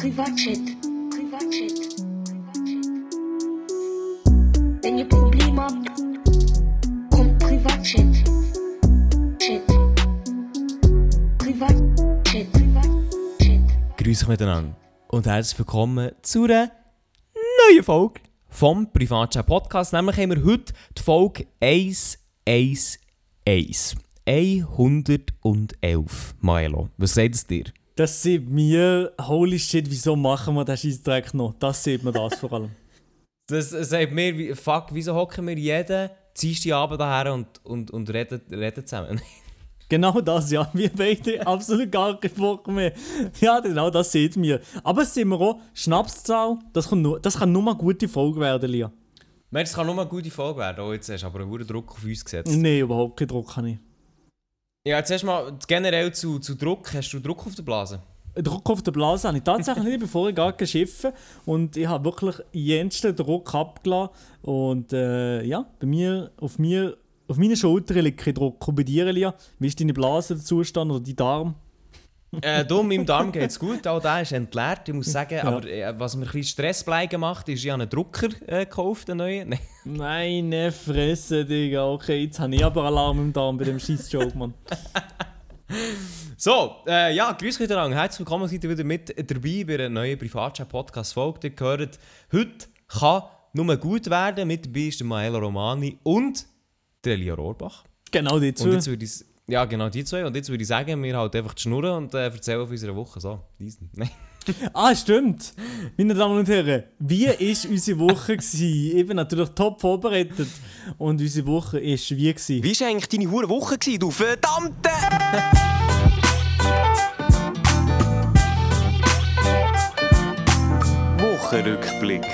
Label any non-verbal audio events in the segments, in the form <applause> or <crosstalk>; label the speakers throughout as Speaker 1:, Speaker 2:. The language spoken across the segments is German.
Speaker 1: Privatchat. Privatchat. Wenn ihr Probleme habt, kommt Privatchat. Chat. Privatchat. Privatchat.
Speaker 2: Grüß euch miteinander und herzlich willkommen zu einer neuen Folge vom Privatchat Podcast. Nämlich haben wir heute die Folge 111. 111. Maelo, was sagt es dir?
Speaker 3: Das sieht mir, holy shit, wieso machen wir den Scheissdreck noch? Das sieht mir das vor allem. <laughs>
Speaker 2: Das sagt mir, wie- fuck, wieso hocken wir jeden Dienstagabend daher und, und, und reden, reden zusammen? <laughs>
Speaker 3: Genau das, ja. Wir beide absolut gar keinen Bock mehr. Ja, genau das sieht mir. Aber sind wir auch, Schnapszahl, das kann nur, das kann nur mal gute Folge werden, Lia.
Speaker 2: Mensch, es kann nur eine gute Folge werden. Oh, jetzt hast du aber einen hohen Druck auf uns gesetzt.
Speaker 3: Nein, überhaupt keinen Druck habe ich.
Speaker 2: Ja, jetzt erstmal generell zu, zu Druck. Hast du Druck auf der Blase?
Speaker 3: Druck auf der Blase habe ich tatsächlich nicht, bevor ich gar geschiffen und ich habe wirklich jensten Druck abgelassen und äh, ja, bei mir, auf mir, auf meinen Schultern liegt kein Druck. Und bei dir, Lia, wie ist deine Blase der Zustand oder dein Darm?
Speaker 2: Äh, du, meinem Darm geht es gut, auch der ist entleert, ich muss <laughs> sagen. Aber äh, was mir ein bisschen Stressblei gemacht ist, ich habe einen Drucker äh, gekauft, einen neuen. Nein.
Speaker 3: Meine Fresse, Digga. Okay, jetzt habe ich aber Alarm im Darm bei dem scheiß Joke, Mann. <laughs>
Speaker 2: So, äh, ja, grüß euch miteinander. Herzlich willkommen, seid ihr wieder mit dabei bei einer neuen Privatchat-Podcast-Folge. Ihr gehört, heute kann nur gut werden. Mit dabei ist der Maelo Romani und der Elia Rohrbach.
Speaker 3: Genau die
Speaker 2: Und
Speaker 3: zwei.
Speaker 2: jetzt würde ich, ja, genau die zwei. Und jetzt würde ich sagen, wir halt einfach die Schnurren und äh, erzählen auf unserer Woche. So, diesen. <laughs> Nein.
Speaker 3: Ah, stimmt. Meine Damen und Herren, wie war unsere Woche? gewesen? Ich bin natürlich top vorbereitet. Und unsere Woche war wie? Gewesen?
Speaker 4: Wie war eigentlich deine hure Woche, gewesen, du verdammte... Wochenrückblick.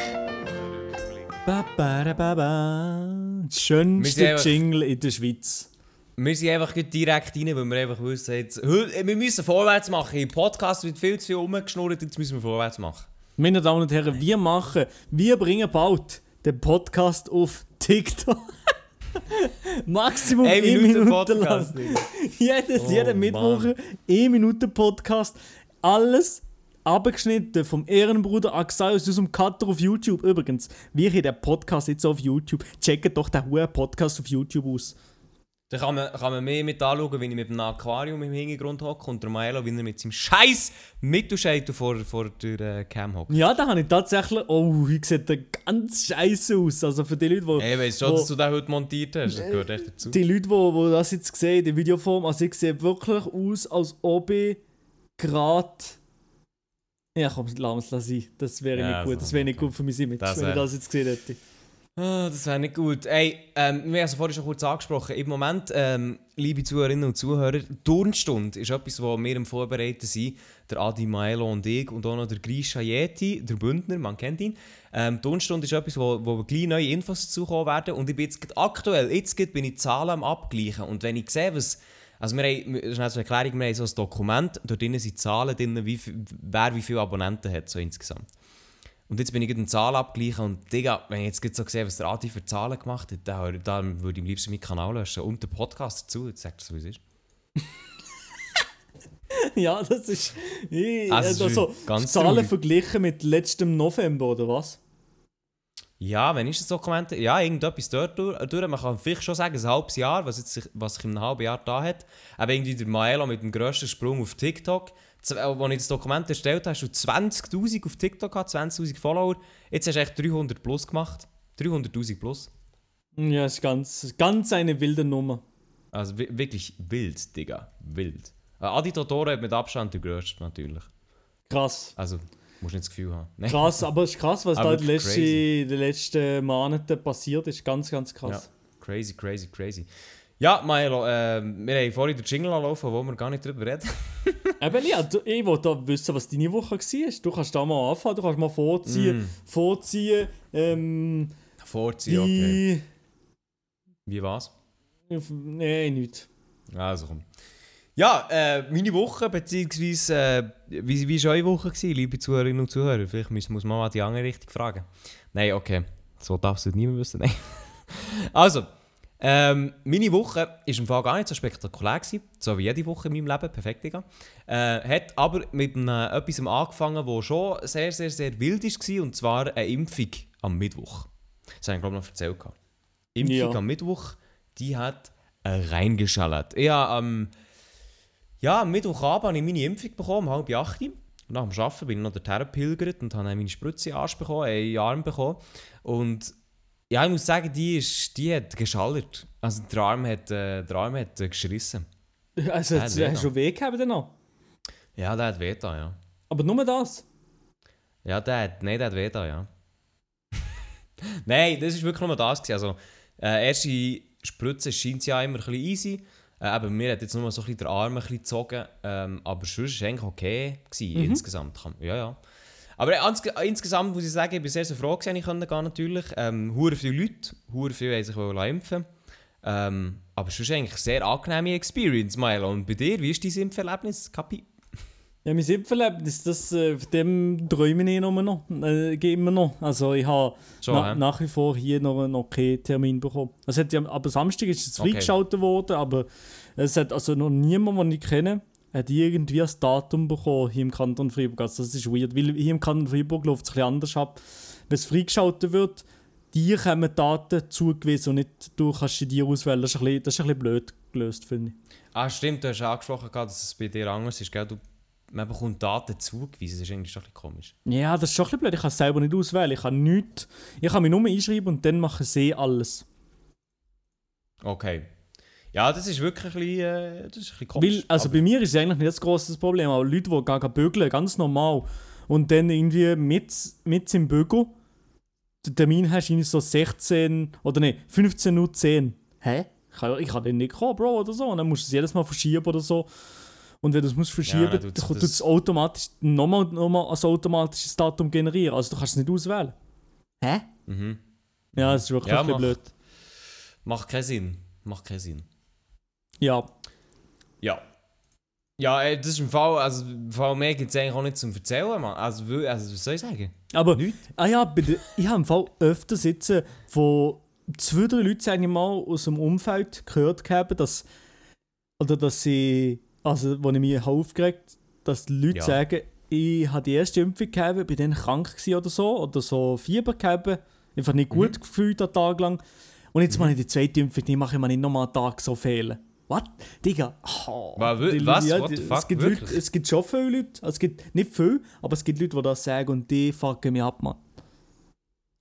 Speaker 3: Ba, ba, ba, ba. Schönste Jingle in der Schweiz.
Speaker 2: Wir sind einfach direkt rein, weil wir einfach wissen, jetzt, heute- wir müssen vorwärts machen. Im Podcast wird viel zu viel rumgeschnurrt, jetzt müssen wir vorwärts machen.
Speaker 3: Meine Damen und Herren, wir machen, wir bringen bald den Podcast auf TikTok. <laughs> Maximum
Speaker 2: Eine
Speaker 3: 1
Speaker 2: Minute
Speaker 3: Minute,
Speaker 2: Podcast. <laughs>
Speaker 3: Jedes,
Speaker 2: Oh,
Speaker 3: jeden Mittwoch
Speaker 2: Mann.
Speaker 3: 1 Minute Podcast. Alles abgeschnitten vom Ehrenbruder Axel aus unserem Cutter auf YouTube. Übrigens, wir haben den Podcast jetzt auf YouTube. Checkt doch den hohen Podcast auf YouTube aus.
Speaker 2: Da kann man, kann man mehr mit anschauen, wenn ich mit einem Aquarium im Hintergrund hocke und der Maelo, wie er mit seinem scheiß Mittelscheitel vor, vor der äh, Cam hockt.
Speaker 3: Ja, da habe ich tatsächlich. Oh, hier sieht der ganz scheiße aus. Also für die Leute, die.
Speaker 2: Ey, weißt du schon, dass du den heute montiert hast? Das gehört echt dazu.
Speaker 3: Die Leute, die, die das jetzt sehen, die Videoform, also ich sehe wirklich aus, als ob ich gerade. Ja, komm, lass es sein. Das wäre
Speaker 2: Ja,
Speaker 3: nicht gut. Das wäre nicht gut für
Speaker 2: Das
Speaker 3: wenn ich das jetzt gesehen hätte.
Speaker 2: Ah, das wäre nicht gut. Ey, ähm, wir haben es vorhin schon kurz angesprochen. Im Moment, ähm, liebe Zuhörerinnen und Zuhörer, Turnstunde ist etwas, wo wir am Vorbereiten sind. Der Adi Maelo und ich und auch noch der Grisha Yeti, der Bündner, man kennt ihn. Ähm, Turnstunde ist etwas, wo, wo gleich neue Infos zukommen werden. Und ich bin jetzt aktuell, jetzt bin ich die Zahlen am abgleichen. Und wenn ich sehe, was... Also wir haben, das ist eine Erklärung, wir haben so ein Dokument, dort sind Zahlen drin, wie, wer wie viele Abonnenten hat, so insgesamt. Und jetzt bin ich gerade eine Zahl abgleichen und Digga, wenn ich jetzt so sehe, was der Adi für Zahlen gemacht hat, dann, dann würde ich am liebsten meinen Kanal löschen und den Podcast dazu. Jetzt sagt so, wie es ist. <laughs>
Speaker 3: ja, das ist. Ich,
Speaker 2: Also, es ist
Speaker 3: also,
Speaker 2: ganz
Speaker 3: Zahlen
Speaker 2: traurig.
Speaker 3: verglichen mit letztem November, oder was?
Speaker 2: Ja, wenn ist das Dokument? Ja, irgendetwas dort durch. Man kann vielleicht schon sagen, ein halbes Jahr, was, jetzt sich, was sich in einem halben Jahr da hat. Aber irgendwie der Maelo mit dem grössten Sprung auf TikTok. Äh, Als ich das Dokument erstellt habe, hast du 20'000 auf TikTok gehabt, 20'000 Follower. Jetzt hast du echt 300 plus gemacht. 300'000 plus.
Speaker 3: Ja, ist ganz, ganz eine wilde Nummer.
Speaker 2: Also wi- wirklich wild, Digga. Wild. Äh, Adi Totoro hat mit Abstand der grösste natürlich.
Speaker 3: Krass.
Speaker 2: Also, musst nicht das Gefühl haben. Nein. <laughs>
Speaker 3: Krass, aber es ist krass, was
Speaker 2: Aber
Speaker 3: da in den letzten, letzten Monaten passiert ist. Ganz, ganz
Speaker 2: Ja,
Speaker 3: krass.
Speaker 2: crazy, crazy, crazy. Ja, Milo, äh, wir haben vorhin den Jingle anlaufen, wo wir gar nicht drüber reden. <laughs>
Speaker 3: Eben, ja, du, ich wollte wissen, was deine Woche war. Du kannst da mal anfangen, du kannst mal vorziehen.
Speaker 2: Mm.
Speaker 3: Vorziehen. Ähm,
Speaker 2: Vorziehen, okay.
Speaker 3: die.
Speaker 2: Wie war's?
Speaker 3: Nein, nicht.
Speaker 2: Also komm. Ja, äh, meine Woche, beziehungsweise, äh, wie, wie war eure Woche, gewesen, liebe Zuhörerinnen und Zuhörer? Vielleicht muss, muss man mal die andere Richtung fragen. Nein, okay. So darf es niemand wissen. Nein. <laughs> Also, Ähm, meine Woche war im Fall gar nicht so spektakulär, gewesen, so wie jede Woche in meinem Leben, perfekt, Digga. Äh, hat aber mit einem, etwas angefangen, das schon sehr, sehr, sehr wild war, und zwar eine Impfung am Mittwoch. Das habe ich, glaube ich, noch erzählt. gehabt. Impfung
Speaker 3: Ja.
Speaker 2: am Mittwoch, die hat äh, reingeschallert. Ich habe am ja, am Mittwochabend habe ich meine Impfung bekommen, um halb acht. Und nach dem Arbeiten bin ich noch dorthin gepilgert und habe meine Spritze in den Arsch bekommen, äh, in den Arm bekommen. Und ja, ich muss sagen, die, ist, die hat geschallert. Also der Arm hat, äh, der Arm hat äh, geschrissen. <laughs>
Speaker 3: Also,
Speaker 2: Ja,
Speaker 3: hast du schon weh gehabt dann noch?
Speaker 2: Ja, der hat weh da, ja.
Speaker 3: Aber nur das?
Speaker 2: Ja, der hat, nein, der hat weh da, ja. <laughs> nein, das war wirklich nur das. Gewesen. Also, äh, erste Spritze scheint ja immer ein bisschen easy. Äh, aber mir hat jetzt nur so ein bisschen der Arm ein bisschen gezogen. Ähm, aber sonst war es eigentlich okay gewesen, insgesamt. Kann- Ja, ja. Aber insgesamt muss ich sagen, ich bin sehr, sehr froh, gewesen, ich konnte gehen natürlich. Ähm, hure viele Leute, hure viele haben sich impfen. Ähm, aber sonst eigentlich eine sehr angenehme Experience, Milo. Und bei dir, wie ist dein Impferlebnis, Kapi?
Speaker 3: Ja, mein Impferlebnis, das, äh, von dem träume ich nur noch, äh, immer noch. Also ich habe na, nach wie vor hier noch, noch keinen Termin bekommen. Es hat ja, aber Samstag ist es
Speaker 2: Okay.
Speaker 3: freigeschaltet worden, aber es hat also noch niemand, den ich kenne, hat irgendwie ein Datum bekommen hier im Kanton Freiburg. Also das ist weird, weil hier im Kanton Freiburg läuft es ein bisschen anders ab. Wenn es freigeschaltet wird, dir kommen Daten zugewiesen und nicht du kannst sie dir auswählen. Das ist ein bisschen, das ist ein bisschen blöd gelöst, finde ich.
Speaker 2: Ah, stimmt, du hast angesprochen, dass es bei dir anders ist, gell? Du, man bekommt Daten zugewiesen, das ist eigentlich schon ein bisschen komisch.
Speaker 3: Ja, das ist schon ein bisschen blöd. Ich kann es selber nicht auswählen. Ich kann nichts. Ich kann mich nur einschreiben und dann machen sie alles.
Speaker 2: Okay. Ja, das ist wirklich ein bisschen, äh, das ist ein bisschen komisch.
Speaker 3: Weil, also
Speaker 2: aber-
Speaker 3: bei mir ist es eigentlich nicht das grosses Problem, aber Leute, die gehen bügeln, ganz normal. Und dann irgendwie mit, mit im Bügel, den Termin hast du irgendwie so 16 oder ne, 15 Uhr 10. Hä? Ich kann, ich kann den nicht kommen, Bro, oder so. Und dann musst du es jedes Mal verschieben oder so. Und wenn du es musst verschieben,
Speaker 2: Ja, dann
Speaker 3: tut
Speaker 2: das-
Speaker 3: es automatisch nochmal nochmal ein automatisches Datum generieren. Also du kannst es nicht auswählen. Hä?
Speaker 2: Mhm.
Speaker 3: Ja, das ist wirklich
Speaker 2: Ja, macht-
Speaker 3: blöd.
Speaker 2: Macht keinen Sinn. Macht keinen Sinn.
Speaker 3: Ja,
Speaker 2: Ja. Ja, äh, das ist im Fall, also im Fall mehr gibt es eigentlich auch nicht zum Erzählen, Mann. Also, also was soll ich sagen?
Speaker 3: Aber,
Speaker 2: Nicht?
Speaker 3: ah ja, der, ich habe im Fall öfter sitzen, wo zwei, drei Leute sagen mal aus dem Umfeld gehört haben, dass, oder dass sie, also wo ich mich habe aufgeregt dass die Leute
Speaker 2: Ja.
Speaker 3: sagen, ich habe die erste Impfung gehabt, bin dann krank oder so, oder so Fieber gehabt, einfach nicht
Speaker 2: Mhm.
Speaker 3: gut gefühlt einen Tag lang. Und jetzt mache ich die zweite Impfung, die mache ich mir nicht nochmal einen Tag so fehlen. Was? Digga, oh,
Speaker 2: Wa- wa-
Speaker 3: die-
Speaker 2: was?
Speaker 3: ja,
Speaker 2: What
Speaker 3: die-
Speaker 2: fuck?
Speaker 3: es, gibt
Speaker 2: Wirklich?
Speaker 3: Leute, es gibt schon viele Leute, also es gibt nicht viele, aber es gibt Leute, die das sagen und die fucken mich ab, Mann.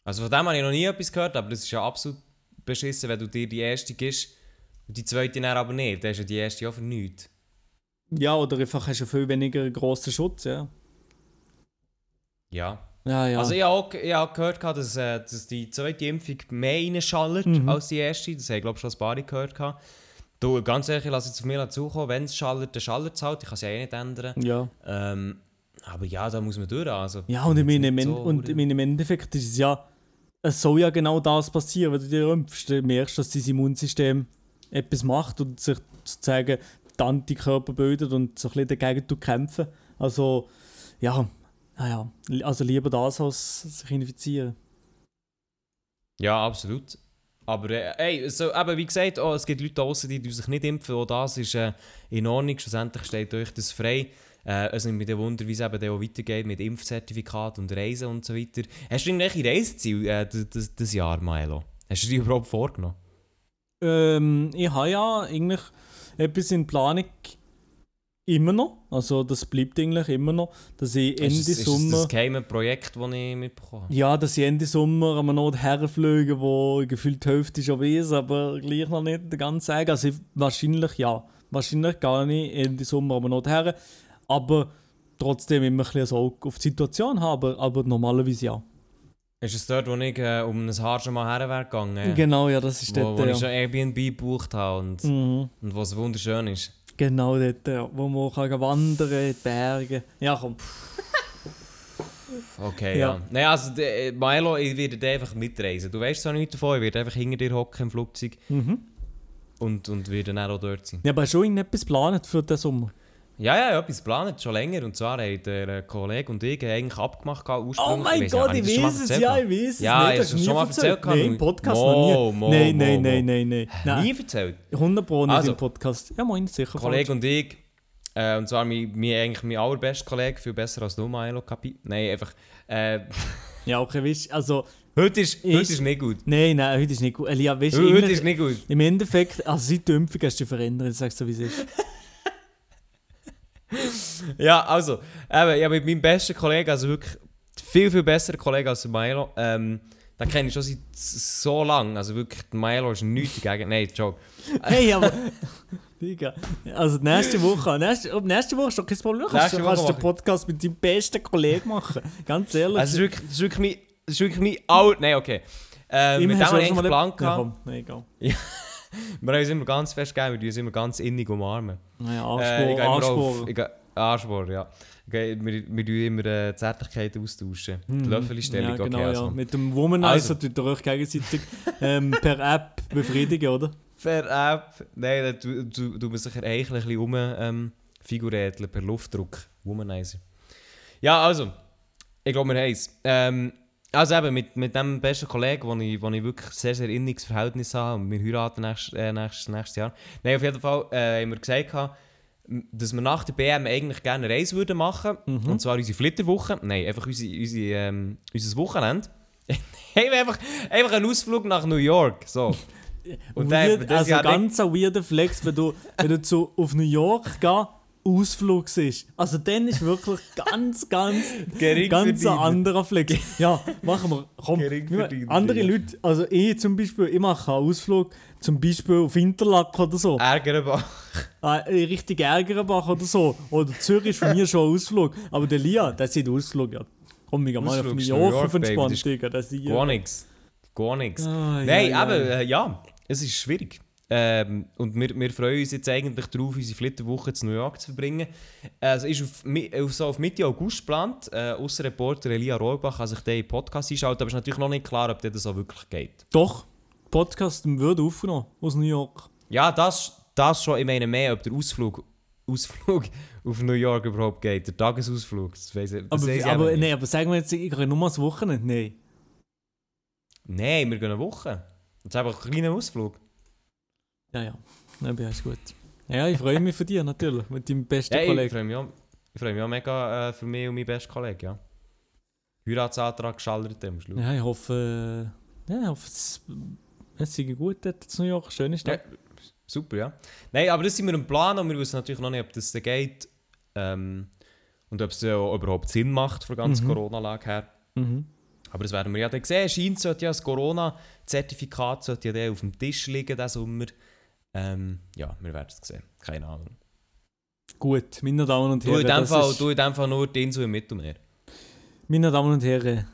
Speaker 2: Also von dem habe ich noch nie etwas gehört, aber das ist ja absolut beschissen, wenn du dir die erste gibst und die zweite dann aber nicht. Dann ist ja die erste auch für nichts.
Speaker 3: Ja, oder einfach hast du viel weniger grossen Schutz, ja.
Speaker 2: Ja.
Speaker 3: Ja, ja.
Speaker 2: Also ich habe auch, ich habe gehört, dass, äh, dass die zweite Impfung mehr reinschallert
Speaker 3: Mhm.
Speaker 2: als die erste. Das habe ich glaube schon ein paar gehört. gehabt. Du, ganz ehrlich, ich lasse jetzt auf mich zukommen. Wenn es schallert, dann schallert es halt. Ich kann es ja eh nicht ändern.
Speaker 3: ja.
Speaker 2: Ähm, aber ja, da muss man durch. Also,
Speaker 3: ja, und, in meinem,
Speaker 2: so,
Speaker 3: und in meinem Endeffekt ist es ja, es soll ja genau das passieren, wenn du dir impfst. Du merkst, dass dein Immunsystem etwas macht und sich sozusagen die Antikörper bildet und so ein bisschen dagegen kämpfen. Also, ja, naja, also lieber das als sich infizieren.
Speaker 2: Ja, absolut. Aber äh, ey, so, eben, wie gesagt, oh, es gibt Leute draußen, die sich nicht impfen. Auch das ist äh, in Ordnung. Schlussendlich steht euch das frei. Äh, es nimmt mich dann Wunder, wie es eben auch weitergeht mit Impfzertifikat und Reisen und so weiter. Hast du irgendwelche Reiseziele äh, das, das, Jahr, Milo? Hast du die überhaupt vorgenommen?
Speaker 3: Ähm, ich habe ja eigentlich etwas in Planung immer noch. Also das bleibt eigentlich immer noch, dass ich Ende
Speaker 2: ist, es- ist
Speaker 3: Sommer...
Speaker 2: das das geheime Projekt, das ich mitbekommen habe?
Speaker 3: Ja, dass ich Ende Sommer an einem Ort herfliege, wo gefühlt die Hälfte schon weiß, aber gleich noch nicht ganz sagen. Also ich, wahrscheinlich ja. Wahrscheinlich gar nicht Ende Sommer an einem Ort her. Aber trotzdem immer ein bisschen Auge auf die Situation haben. Aber, normalerweise ja.
Speaker 2: Ist es dort, wo ich äh, um ein Haar schon mal her gegangen?
Speaker 3: Genau, ja, das ist
Speaker 2: Wo,
Speaker 3: dort.
Speaker 2: wo
Speaker 3: ja.
Speaker 2: ich schon Airbnb gebucht habe und,
Speaker 3: Mhm.
Speaker 2: und wo es wunderschön ist.
Speaker 3: Genau dort, ja. wo man kann wandern in die Berge. Ja, komm.
Speaker 2: Okay,
Speaker 3: Ja.
Speaker 2: ja. Nein, also de, Milo, ich werde einfach mitreisen. Du weißt zwar nichts davon, ich werde einfach hinter dir hocken im Flugzeug
Speaker 3: Mhm.
Speaker 2: und, und werde dann auch dort sein.
Speaker 3: Ja, aber hast du schon irgendetwas geplant für den Sommer?
Speaker 2: Ja, ja, ja, etwas geplant, schon länger. Und zwar haben der äh, Kollege und ich eigentlich abgemacht,
Speaker 3: Oh
Speaker 2: ursprünglich.
Speaker 3: mein
Speaker 2: weiss
Speaker 3: Gott, ich weiß es, ja, ich weiß es.
Speaker 2: Ja, ich
Speaker 3: das
Speaker 2: habe
Speaker 3: hast
Speaker 2: schon
Speaker 3: du
Speaker 2: mal erzählt.
Speaker 3: Nein, im Podcast noch nie. nein, nein, nein, nein, nein.
Speaker 2: Nie erzählt.
Speaker 3: 100 Pro nicht
Speaker 2: Also.
Speaker 3: im Podcast. Ja, moin, sicher.
Speaker 2: Kollege und ich, äh, und zwar mein, mein, eigentlich mein allerbester Kollege, viel besser als du, Milo Kapi. Nein, einfach. Äh, <laughs>
Speaker 3: Ja, okay, weißt du, also...
Speaker 2: heute, ist, heute ist nicht gut.
Speaker 3: Nein, nein, heute ist nicht gut. Elia, weißt du,
Speaker 2: Heute ist nicht gut.
Speaker 3: im Endeffekt, also seit der Impfung hast du verändert, ich sag's so wie es ist. <laughs>
Speaker 2: Ja, also, eben, ja, mit meinem besten Kollegen, also wirklich viel, viel besserer Kollege als Milo, ähm, den kenne ich schon seit so lang. Also wirklich, Milo ist nichts dagegen. Nein, Joke. <laughs>
Speaker 3: Hey, aber... Digga, also nächste Woche, nächste, ab nächste Woche ist doch kein Problem. Kannst
Speaker 2: Nächste
Speaker 3: du kannst den. Podcast mit deinem besten Kollegen machen. Ganz ehrlich.
Speaker 2: Also, es ist wirklich, das ist wirklich mein, das ist wirklich mein aller... Nein, okay. Ähm, mit dem habe ich eigentlich
Speaker 3: mal
Speaker 2: Plan
Speaker 3: Ja,
Speaker 2: gehabt.
Speaker 3: komm, nein, egal.
Speaker 2: Wir haben uns immer ganz fest gegeben, wir uns immer ganz innig umarmen.
Speaker 3: Naja,
Speaker 2: Äh, ich ich gehe- Anspruch, ja. Okay, wir, wir tun immer äh, Zärtlichkeiten austauschen. Die Löffelstellung,
Speaker 3: Mhm. Ja, genau,
Speaker 2: okay.
Speaker 3: ja.
Speaker 2: Also.
Speaker 3: Mit dem Womanizer
Speaker 2: Also.
Speaker 3: tut ihr euch gegenseitig ähm, per App befriedigen, oder?
Speaker 2: Per App. Nein, da tu- tu- tut man sich eigentlich ein bisschen um ähm, per Luftdruck. Womanizer. Ja, also. Ich glaube, wir haben es. Ähm, also eben, mit, mit dem besten Kollegen, wo ich, wo ich wirklich sehr, sehr inniges Verhältnis habe und wir heiraten nächstes, äh, nächstes, nächstes Jahr. Nein, auf jeden Fall äh, haben wir gesagt, dass wir nach der BM eigentlich gerne eine Reise würden machen
Speaker 3: Mhm.
Speaker 2: Und zwar unsere Flitterwoche. Nein, einfach unsere, unsere, ähm, unser Wochenende. <laughs> Wir einfach, einfach einen Ausflug nach New York. So. <laughs> Und dann-
Speaker 3: Weird,
Speaker 2: das
Speaker 3: also ganz ein weirder Flex, wenn du, wenn du zu, auf New York gehst, Ausflug siehst. Also dann ist wirklich <laughs> ganz, ganz,
Speaker 2: Gering
Speaker 3: ganz ein anderer Flex. Ja, machen wir. Komm, wir- andere
Speaker 2: ja.
Speaker 3: Leute, also ich zum Beispiel, ich mache einen Ausflug, zum Beispiel auf Interlaken oder so.
Speaker 2: Ärgern
Speaker 3: Äh, richtig Ärgerenbach oder so. Oder Zürich ist von mir schon ein Ausflug. Aber der Lia, der sieht Ausflug, ja. Komm, ich mal auf
Speaker 2: ist
Speaker 3: auf
Speaker 2: Baby,
Speaker 3: entspannt,
Speaker 2: das ist
Speaker 3: Digga. Ist
Speaker 2: Gar nichts. Gar nichts.
Speaker 3: Ah,
Speaker 2: Nein,
Speaker 3: ja,
Speaker 2: aber
Speaker 3: ja.
Speaker 2: äh, ja, es ist schwierig. Ähm, und wir, wir freuen uns jetzt eigentlich darauf, unsere Flitterwoche zu New York zu verbringen. Also ist auf, auf, so auf Mitte August geplant. Äh, Außenreporter Elia Rohrbach kann sich den in den Podcast einschalten, aber es ist natürlich noch nicht klar, ob das auch wirklich geht.
Speaker 3: Doch, Podcast wird aufgenommen aus New York.
Speaker 2: Ja, das, das schon, ich meine mehr, ob der Ausflug, Ausflug <laughs> auf New York überhaupt geht. Der Tagesausflug, das weiss das
Speaker 3: Aber,
Speaker 2: weiss ich
Speaker 3: aber,
Speaker 2: nicht.
Speaker 3: nee, aber sagen wir jetzt, ich gehe nur mal das Wochenende. Nein.
Speaker 2: Nein, wir gehen eine Woche. Das ist einfach ein kleiner Ausflug.
Speaker 3: Ja, ja. Dann ist gut. Ja, ich freue mich für dich natürlich, mit deinem besten
Speaker 2: Ja, ich
Speaker 3: Kollegen.
Speaker 2: freue mich auch, ich freue mich auch mega äh, für mich und meinen besten Kollegen, ja. Heiratsantrag geschallert am Schluss.
Speaker 3: Ja, ich hoffe, äh, ja, ich hoffe, es, es sei gut dort in New York. Schöne
Speaker 2: Ja,
Speaker 3: Stadt.
Speaker 2: super, ja. Nein, aber das sind wir im Plan und wir wissen natürlich noch nicht, ob das dann geht. Ähm, und ob es ja überhaupt Sinn macht von der ganzen
Speaker 3: Mhm.
Speaker 2: Corona-Lage her.
Speaker 3: Mhm.
Speaker 2: Aber das werden wir ja dann sehen. Scheint sollte ja das Corona-Zertifikat sollte ja auf dem Tisch liegen diesen Sommer. Ähm, ja, wir werden es sehen. Keine Ahnung.
Speaker 3: Gut, meine Damen und
Speaker 2: Du
Speaker 3: Herren.
Speaker 2: in dem
Speaker 3: das
Speaker 2: Fall,
Speaker 3: ist-
Speaker 2: du in dem Fall nur die Insel im Mittelmeer.
Speaker 3: Meine Damen und Herren,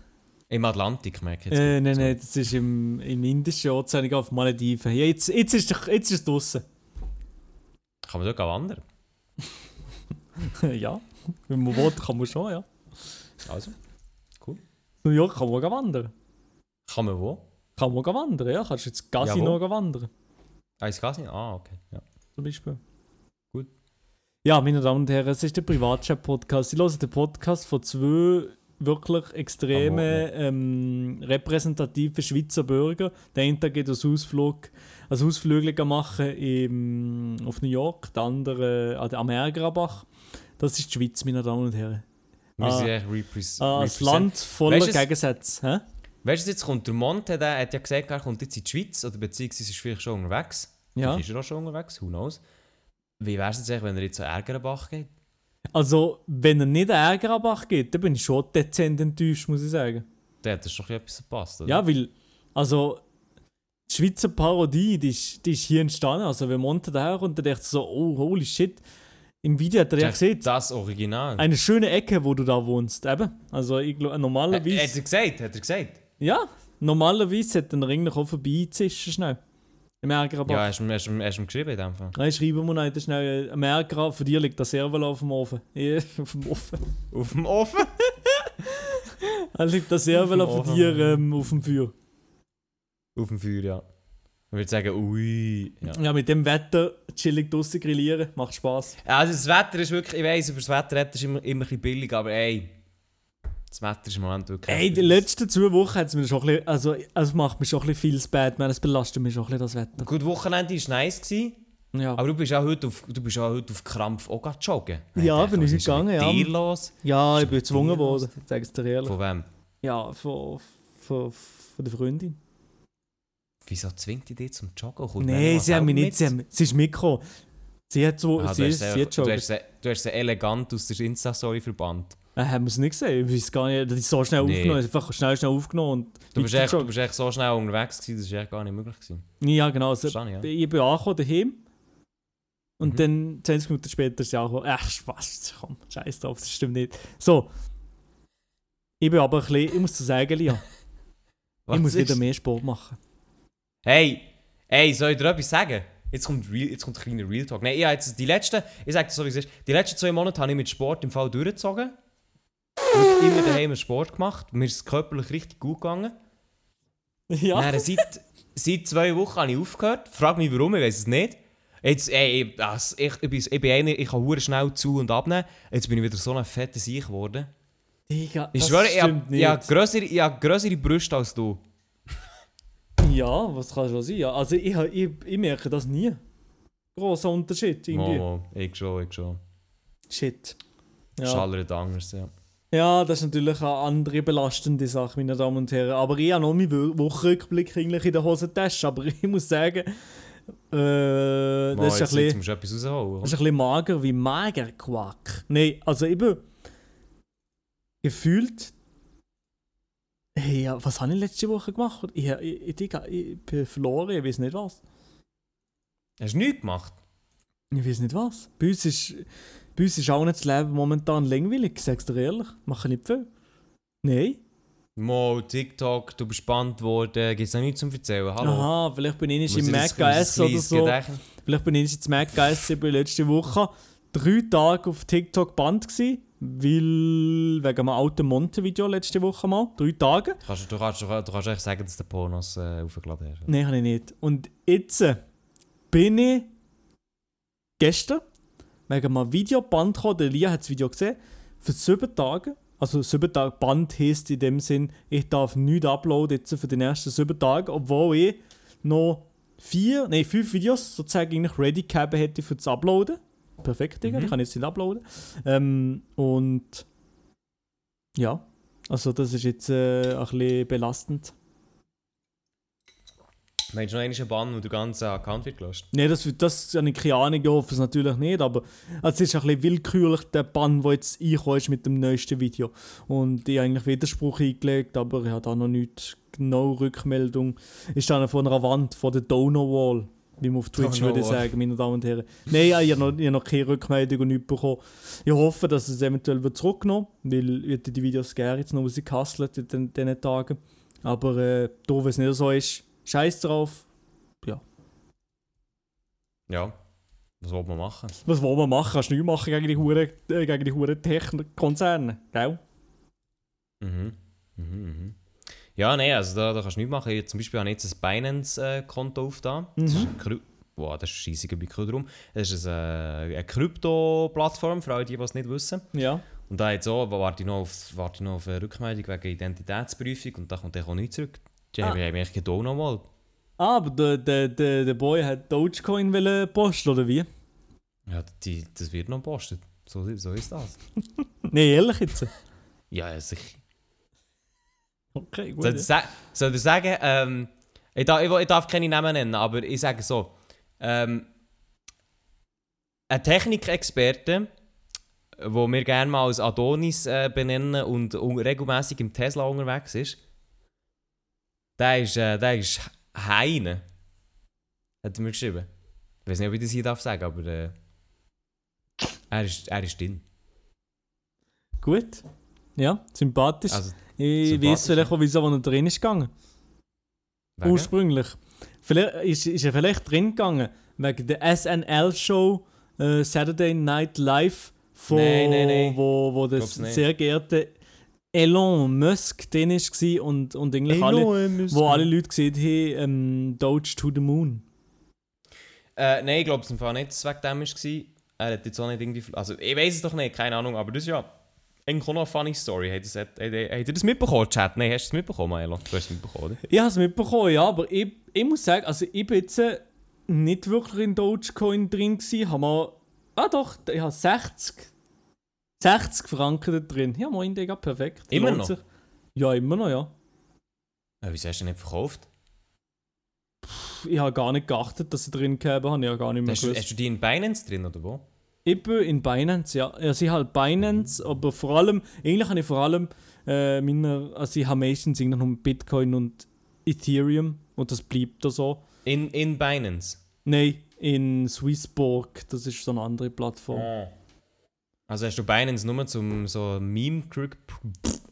Speaker 2: Im Atlantik, merke ich jetzt.
Speaker 3: äh, nein, nein, das ist im, im Indischen Ozean, auf Malediven. Ja, jetzt, jetzt ist es jetzt ist es draussen.
Speaker 2: Kann man dort gehen wandern? <laughs>
Speaker 3: ja, wenn man will, kann man schon, ja.
Speaker 2: Also,
Speaker 3: New York kann man gehen wandern.
Speaker 2: kann man wo?
Speaker 3: Kann man gehen wandern, ja. Kannst jetzt Casino
Speaker 2: Jawohl.
Speaker 3: gehen
Speaker 2: Ah, ins Casino? Ah, okay. Ja.
Speaker 3: zum Beispiel.
Speaker 2: Gut.
Speaker 3: Ja, meine Damen und Herren, es ist der Privatchat-Podcast. Ich höre den Podcast von zwei wirklich extreme, ähm, repräsentativen Schweizer Bürger. Der eine geht als Ausflug, als Ausflüge machen im, auf New York, der andere an der- am Ärgerabach. Das ist die Schweiz, meine Damen und Herren.
Speaker 2: Wir
Speaker 3: Ah.
Speaker 2: sind
Speaker 3: Ah,
Speaker 2: represent-
Speaker 3: Land voller Gegensätze.
Speaker 2: Weißt du, jetzt kommt der Monte, der hat ja gesagt, er kommt jetzt in die Schweiz, oder beziehungsweise ist vielleicht schon unterwegs.
Speaker 3: Ja.
Speaker 2: Vielleicht ist er auch schon unterwegs, who knows. Wie wäre es jetzt eigentlich, wenn er jetzt an Ärgerenbach geht?
Speaker 3: Also, wenn er nicht an Ärgerabach geht, dann bin ich schon dezent enttäuscht, muss ich sagen.
Speaker 2: Der hat das doch etwas verpasst, oder?
Speaker 3: Ja, weil, also, die Schweizer Parodie, die ist, die ist hier entstanden. Also, wenn Monte daherkommt, dann denkt er so, oh, holy shit. Im Video hat er ja gesehen,
Speaker 2: Das Original.
Speaker 3: eine schöne Ecke, wo du da wohnst. Eben. Also, ich glaube,
Speaker 2: Äh, hat
Speaker 3: normalerweise.
Speaker 2: er gesagt? Hat er gesagt?
Speaker 3: Ja, normalerweise hätte er eigentlich auch vorbeizischen schnell. Im Ärgerabach.
Speaker 2: Ja, hast du ihm- hast geschrieben in dem Fall?
Speaker 3: Nein, schreiben wir noch schnell. Am Ärger, für dich liegt der Serval auf dem Ofen. Ja, <laughs> auf dem Ofen.
Speaker 2: Auf dem Ofen? <laughs>
Speaker 3: Da liegt der
Speaker 2: dem
Speaker 3: für dir ähm, auf dem Feuer.
Speaker 2: Auf dem Feuer, ja. Ich würde sagen, ui. Ja.
Speaker 3: Ja, mit dem Wetter chillig draussen grillieren, macht Spaß.
Speaker 2: Also das Wetter ist wirklich, ich weiss, über das Wetter ist immer, immer ein bisschen billig, aber ey, das Wetter ist im Moment wirklich...
Speaker 3: Ey, die letzten zwei Wochen hat es mir schon ein bisschen, also es macht mir schon ein bisschen viel Bad, man, es belastet mich schon ein bisschen das Wetter.
Speaker 2: Gut, Wochenende war nice, gewesen,
Speaker 3: Ja,
Speaker 2: aber du bist auch heute auf, du bist auch heute auf Krampf auch gerade joggen.
Speaker 3: Ja,
Speaker 2: dachte,
Speaker 3: bin ich gegangen, ja.
Speaker 2: dir los?
Speaker 3: ja ich bin gezwungen worden, sag es dir ehrlich.
Speaker 2: Von wem?
Speaker 3: Ja, von, von, von der Freundin.
Speaker 2: Wieso zwingt die dich zum Joggen? Kommt
Speaker 3: Nein, sie haben mich nicht, sie, haben, sie ist Mikro. Sie hat so,
Speaker 2: Ah,
Speaker 3: sie,
Speaker 2: du,
Speaker 3: ist,
Speaker 2: hast
Speaker 3: sie
Speaker 2: sie,
Speaker 3: hat
Speaker 2: du hast sie elegant aus der Insta-Story verbannt.
Speaker 3: Äh, haben wir es nicht gesehen? Ich weiß gar nicht, ist so schnell
Speaker 2: Nee.
Speaker 3: aufgenommen, einfach schnell, schnell aufgenommen und
Speaker 2: Du bist, echt, du bist echt so schnell unterwegs gewesen, das war echt gar nicht möglich. Gewesen.
Speaker 3: Ja, genau. Also,
Speaker 2: ich, ja.
Speaker 3: Ich bin angekommen daheim und
Speaker 2: Mhm.
Speaker 3: dann 20 Minuten später ist sie angekommen. Ach, Spaß, komm, scheiß drauf, das stimmt nicht. So. Ich bin aber ein bisschen, ich muss dir sagen, Lia, <laughs> ich muss
Speaker 2: ist-
Speaker 3: wieder mehr Sport machen.
Speaker 2: Hey, hey, soll ich dir etwas sagen? Jetzt kommt, Real, jetzt kommt ein kleiner Real Talk. Nein, ich jetzt die letzten, ich sage dir so wie es ist, die letzten zwei Monate habe ich mit Sport im Fall durchgezogen. Und immer daheim Sport gemacht. Mir ist es körperlich richtig gut gegangen.
Speaker 3: Ja.
Speaker 2: Dann, seit, seit zwei Wochen habe ich aufgehört. Frag mich warum, ich weiß es nicht. Jetzt, ey, ich, das, ich, ich, bin, ich bin einer, ich kann hure schnell zu- und abnehmen. Jetzt bin ich wieder so ein fetter Sieg geworden.
Speaker 3: Digga,
Speaker 2: Ich
Speaker 3: das
Speaker 2: schwöre, ich habe
Speaker 3: stimmt
Speaker 2: hab
Speaker 3: nicht.
Speaker 2: grössere, ich hab grössere Brüste als du.
Speaker 3: Ja, was kann schon sein? Ja, also ich, ich, ich merke das nie. Großer Unterschied irgendwie.
Speaker 2: Oh, ich schon, ich schon.
Speaker 3: Shit.
Speaker 2: Ja. Schallert anders, ja.
Speaker 3: Ja, das ist natürlich eine andere belastende Sache, meine Damen und Herren. Aber ich habe noch meinen Wo- Wochenrückblick eigentlich in der Hosentasche. Aber ich muss sagen, äh, das,
Speaker 2: Mal,
Speaker 3: ist ein bisschen,
Speaker 2: musst du etwas rausholen.
Speaker 3: das ist ein bisschen mager wie Magerquack. Nein, also ich bin gefühlt. Hey, ja, was habe ich letzte Woche gemacht? Ich, ich, ich, Digga, ich bin verloren, ich weiß nicht was.
Speaker 2: Hast du nichts gemacht?
Speaker 3: Ich weiß nicht was. Bei uns ist, bei uns ist auch nicht das Leben momentan langweilig, ich sag's dir ehrlich. Mache nicht viel. Nein.
Speaker 2: Mo, TikTok, du bist gespannt worden, gibt es noch nichts zum Erzählen? Hallo?
Speaker 3: Aha, vielleicht bin ich
Speaker 2: Muss
Speaker 3: im
Speaker 2: ich das-
Speaker 3: Mac
Speaker 2: muss ich das
Speaker 3: essen oder so.
Speaker 2: Gedächtnis-
Speaker 3: Vielleicht bin ich jetzt Mac essen, ich bin letzte Woche drei Tage auf TikTok Band gsi, weil wegen einem alten Monte-Video letzte Woche mal. Drei Tage.
Speaker 2: Du kannst, du, kannst, du kannst echt sagen, dass du Pornos äh, aufgeladen hast.
Speaker 3: Nein, habe ich nicht. Und jetzt äh, bin ich gestern wegen einem Videoband gekommen. Der Lia hat das Video gesehen. Für sieben Tage. Also sieben Tage Band heisst in dem Sinn, ich darf nichts uploaden jetzt für die nächsten sieben Tage, obwohl ich noch vier, nein, fünf Videos sozusagen eigentlich ready gehabt hätte für das Uploaden. Perfekt, Digga,
Speaker 2: Mhm.
Speaker 3: ich kann jetzt nicht uploaden. Ähm, und ja, also das ist jetzt äh, ein bisschen belastend.
Speaker 2: Meinst du noch einen Bann, wo der ganze Account wird gelöscht?
Speaker 3: Nein, das, das habe ich keine Ahnung, ich hoffe es natürlich nicht, aber also es ist ein bisschen willkürlich, der Bann, der jetzt reingekommen ist mit dem neuesten Video. Und ich habe eigentlich Widerspruch eingelegt, aber ich habe da noch nicht genau Rückmeldung. Ist dann von einer Wand, von der Donor Wall, wie man auf Twitch
Speaker 2: Donor
Speaker 3: würde sagen, meine Damen und Herren. Nein, ich habe noch, ich habe noch keine Rückmeldung und nichts bekommen. Ich hoffe, dass es eventuell wird zurückgenommen weil ich die Videos gerne jetzt noch rausgehustelt in diesen Tagen. Aber äh, da, wenn es nicht so ist, scheiß drauf.
Speaker 2: Ja. Was will man machen?
Speaker 3: Was wollen wir machen? Kannst du nichts machen gegen die Huren, äh, gegen die Huren Technikkonzerne, gell?
Speaker 2: Mhm. Mhm, mhm. Ja, nein, also da, da kannst du nichts machen. Ich, zum Beispiel habe ich jetzt ein Binance-Konto aufgetan. Das ist
Speaker 3: Mhm.
Speaker 2: ein Kry- Wow, das ist ein scheisiger Mikro drum. Das ist ein, äh, eine Krypto-Plattform, für alle, die es nicht wissen.
Speaker 3: Ja.
Speaker 2: Und da jetzt auch, warte ich noch auf, warte ich noch auf eine Rückmeldung wegen Identitätsprüfung und da kommt auch nichts zurück. Die
Speaker 3: Ah.
Speaker 2: eigentlich auch noch mal.
Speaker 3: Ah, aber der, der, der, der Boy hat Dogecoin posten, oder wie?
Speaker 2: Ja, die, das wird noch gepostet. So, so ist das. <laughs>
Speaker 3: Nein, ehrlich jetzt.
Speaker 2: Ja, sicher.
Speaker 3: Okay, gut.
Speaker 2: Soll ich, soll ich sagen, ähm, ich, darf, ich, ich darf keine Namen nennen, aber ich sage so. Ähm, ein Technikexperte, wo wir gerne mal als Adonis äh, benennen und un regelmäßig im Tesla unterwegs ist, der ist, äh, der ist Heine. Hat er mir geschrieben. Ich weiß nicht, ob ich das hier darf sagen, aber äh, er, ist, er ist drin.
Speaker 3: Gut. Ja, sympathisch.
Speaker 2: Also,
Speaker 3: ich
Speaker 2: sympathisch,
Speaker 3: weiß vielleicht auch, wieso er drin ist gegangen.
Speaker 2: wegen-
Speaker 3: Ursprünglich. Vielleicht, ist, ist er vielleicht drin gegangen wegen der SNL-Show äh, Saturday Night Live, von,
Speaker 2: Nein, nein, nein.
Speaker 3: wo, wo das sehr geehrte Elon Musk drin war und, und eigentlich alle, wo alle Leute gesehen haben, ähm, Doge to the Moon.
Speaker 2: Äh, nein, ich glaube es Fall nicht, dass es wegen dem war. Er hat jetzt auch nicht irgendwie... Also, ich weiß es doch nicht, keine Ahnung, aber das ist ja eigentlich auch noch eine funny Story. Habt ihr das, ihr- habt ihr das mitbekommen, Chat? Nein, hast du es mitbekommen, Maelo? Du hast es mitbekommen, oder?
Speaker 3: Ich habe es mitbekommen, ja, aber ich, ich muss sagen, also ich bin jetzt äh, nicht wirklich in Dogecoin drin gewesen, habe mal, ah doch, ich habe 60, 60 Franken da drin. Ja, moin, Digga, perfekt.
Speaker 2: Immer
Speaker 3: Lohnt
Speaker 2: noch?
Speaker 3: sich. Ja, immer noch, ja.
Speaker 2: Äh, wieso hast du nicht verkauft?
Speaker 3: Ich habe gar nicht geachtet, dass sie drin gehabt haben, ich habe gar nicht mehr
Speaker 2: Hast du,
Speaker 3: gewusst.
Speaker 2: hast du die in Binance drin, oder wo?
Speaker 3: Ich bin in Binance, ja. Also ich halt Binance, aber vor allem, eigentlich habe ich vor allem äh, meine, also ich habe meistens irgendwie noch Bitcoin und Ethereum und das bleibt da so.
Speaker 2: In, in Binance?
Speaker 3: Nein, in Swissborg, das ist so eine andere Plattform.
Speaker 2: Also hast du Binance nur zum so meme -Crypt-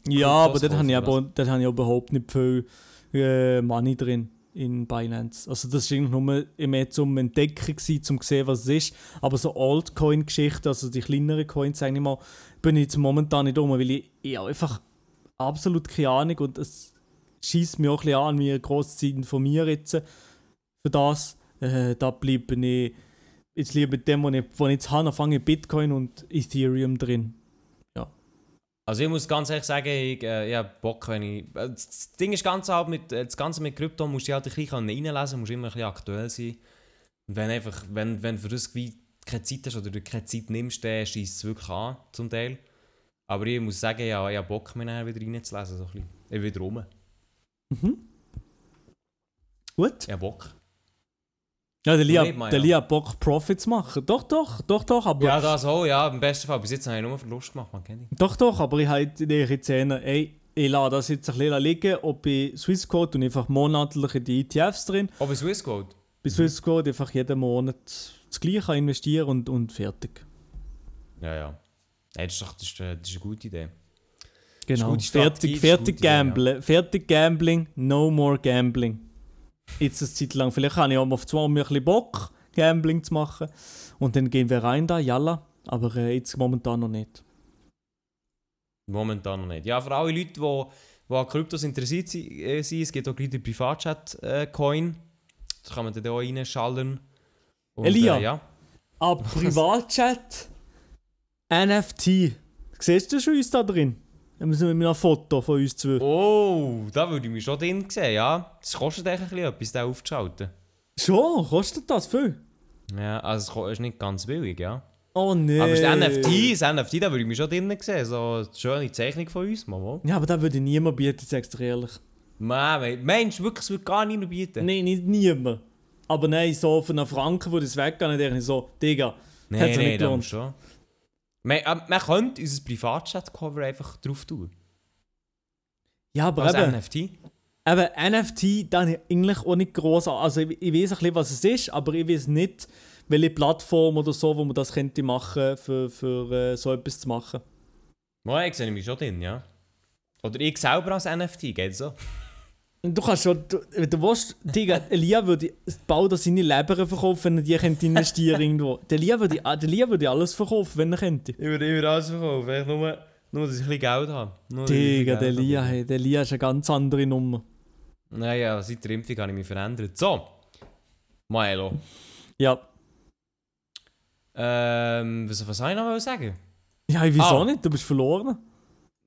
Speaker 3: Ja, aber
Speaker 2: Kryptos
Speaker 3: habe ich, aber, dort ich überhaupt nicht viel äh, Money drin in Binance. Also das war nur mehr zum Entdecken, gewesen, zum sehen, was es ist. Aber so Altcoin-Geschichten, also die kleineren Coins, sage ich mal, bin ich jetzt momentan nicht um, weil ich, ich einfach absolut keine Ahnung und es schießt mir auch ein bisschen an, wie groß sie informieren jetzt für das. Äh, da bleibe ich jetzt lieber mit dem, was ich, was ich jetzt habe, fange ich Bitcoin und Ethereum drin.
Speaker 2: Also ich muss ganz ehrlich sagen, ich, äh, ich habe Bock, wenn ich... äh, Das Ding ist ganz halt mit, äh, das Ganze mit Krypto, musst du halt ein bisschen reinlesen, musst immer ein bisschen aktuell sein. Und wenn einfach, wenn, wenn für das wie keine Zeit hast oder du keine Zeit nimmst, dann schießt es wirklich an, zum Teil. Aber ich muss sagen, ja, ich habe Bock, mich nachher wieder reinzulesen, so ein bisschen. Ich bin wieder rum.
Speaker 3: Gut.
Speaker 2: Ich habe Bock.
Speaker 3: Ja, der Lia,
Speaker 2: mal,
Speaker 3: der
Speaker 2: ja.
Speaker 3: Lia Bock Profits machen. Doch, doch, doch, doch, aber
Speaker 2: Ja, das auch, ja, im besten Fall. Bis jetzt habe ich nur Verlust gemacht, man kennt ihn.
Speaker 3: doch, doch, aber ich habe jetzt eher, ey, ich lasse das jetzt ein bisschen liegen, ob bei Swissquote und einfach monatlich in die ETFs drin.
Speaker 2: Oh, bei Swissquote?
Speaker 3: Bei Swissquote einfach jeden Monat das Gleiche investieren und, und fertig.
Speaker 2: Ja, ja. Hey, das, ist doch, das, ist, äh, das ist eine gute Idee.
Speaker 3: Genau. Fertig, fertig
Speaker 2: gute Idee, ja.
Speaker 3: Fertig gambling, no more gambling. Jetzt eine Zeit lang. Vielleicht habe ich auch auf zwei mir ein bisschen Bock, Gambling zu machen. Und dann gehen wir rein da, jalla. Aber äh, jetzt momentan noch nicht.
Speaker 2: Momentan noch nicht. Ja, für alle Leute, die, die an Kryptos interessiert si- äh, sind, es gibt auch gleich den Privatchat-Coin. da kann man dann auch reinschallern. Und,
Speaker 3: Elia.
Speaker 2: Äh, ja.
Speaker 3: Aber <laughs> Privatchat, NFT. Siehst du schon uns da drin? Wir müssen mit einem Foto von uns zwei.
Speaker 2: Oh, da würde ich mich schon drin sehen, ja. Das kostet ein bisschen etwas, den aufzuschalten.
Speaker 3: Schon? Kostet das viel?
Speaker 2: Ja, also es ist nicht ganz billig, ja.
Speaker 3: Oh nee.
Speaker 2: Aber das NFT, das NFT, da würde ich mich schon drin sehen. So eine schöne Zeichnung von uns, mal.
Speaker 3: Ja, aber das würde niemand bieten, sagst du ehrlich.
Speaker 2: Man, Mensch, wirklich, es würde gar niemand bieten.
Speaker 3: Nein, nicht niemand. Aber nein, so von einem Franken, wo das weggehen, denke ich so, Digga,
Speaker 2: Nein,
Speaker 3: hat's
Speaker 2: nein,
Speaker 3: nicht gelohnt.
Speaker 2: schon. Man, äh, man könnte unser Privatchat-Cover einfach drauf tun.
Speaker 3: Ja, aber
Speaker 2: Als
Speaker 3: eben,
Speaker 2: NFT.
Speaker 3: eben NFT, da habe ich eigentlich auch nicht groß. Also ich, ich weiß ein bisschen, was es ist, aber ich weiß nicht, welche Plattform oder so, wo man das könnte machen, für, für äh, so etwas zu machen.
Speaker 2: Mal, ich sehe mich schon drin, ja. Oder ich selber als NFT, geht so?
Speaker 3: Du kannst schon, du, wenn du willst, Digga, Elia würde bald seine Leber verkaufen, wenn er die könnte investieren irgendwo. Der Elia würde, der Elia würde alles verkaufen, wenn er könnte.
Speaker 2: Ich würde immer alles verkaufen, einfach nur, nur, dass ich ein bisschen Geld habe. Nur, ich
Speaker 3: Digga, der Elia, hey, der Elia ist eine ganz andere Nummer.
Speaker 2: Naja, seit der Impfung habe ich mich verändert. So. Maelo.
Speaker 3: Ja.
Speaker 2: Ähm, was, was soll ich noch sagen?
Speaker 3: Ja, ich wieso
Speaker 2: Ah.
Speaker 3: nicht? Du bist verloren.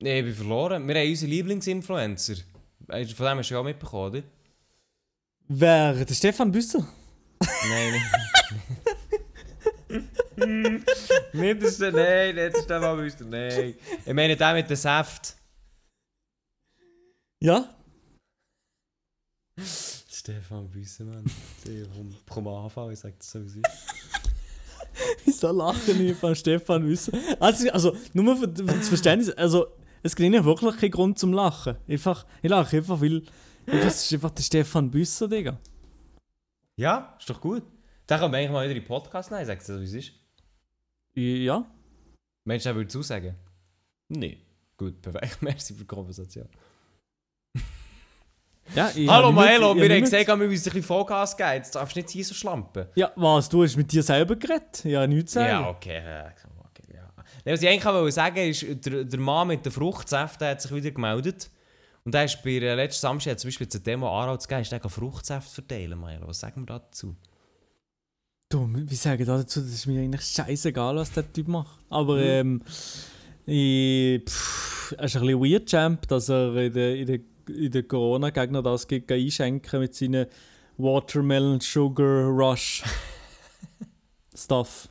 Speaker 2: Nee, ich bin verloren. Wir haben unseren Lieblingsinfluencer. Von dem hast du ja auch mitbekommen, oder?
Speaker 3: Wer? Der Stefan Büsser? <laughs>
Speaker 2: Nein, nicht. nicht das, nein, nicht das Stefan Büster, nein. Ich meine der mit dem Saft.
Speaker 3: Ja?
Speaker 2: Stefan Büster, Mann. Ich komm, anfangen, ich sag das sowieso. <laughs>
Speaker 3: Wieso lachen ich von Stefan Büsser? Also, also nur für, für das Verständnis, also es gibt ja wirklich keinen Grund zum Lachen. Einfach, ich lache einfach, weil das ist einfach der Stefan Büsser, Digga.
Speaker 2: Ja, ist doch gut. Dann können wir eigentlich mal wieder in den Podcast nehmen, sagst du, wie es ist.
Speaker 3: Ja?
Speaker 2: Mensch, er würde zusagen? Nee. Gut, perfekt. <laughs> Merci für die Konversation.
Speaker 3: ja ich
Speaker 2: Hallo Maelo,
Speaker 3: ich
Speaker 2: wir
Speaker 3: hab
Speaker 2: haben gesagt, wir müssen ein bisschen Vollgas geben. Jetzt darfst du nicht hier so schlampen.
Speaker 3: Ja, was? Du hast mit dir selber geredet? Ja, nichts sagen.
Speaker 2: Ja, okay. Was ich eigentlich wollte sagen ist, der, der Mann mit den Fruchtsäften hat sich wieder gemeldet. Und er ist bei der letzten Samstag zum Beispiel zur Demo Aarau zu gehen, ist der Fruchtsäfte verteilen, Milo. Was sagen wir dazu?
Speaker 3: Du, wie sagen da dazu, das ist mir eigentlich scheißegal, was der Typ macht. Aber ähm, ich, pff, er ist ein bisschen weird, Champ, dass er in der, in der, in der Corona-Gegner das geht einschenken mit seinen Watermelon Sugar Rush <laughs> Stuff.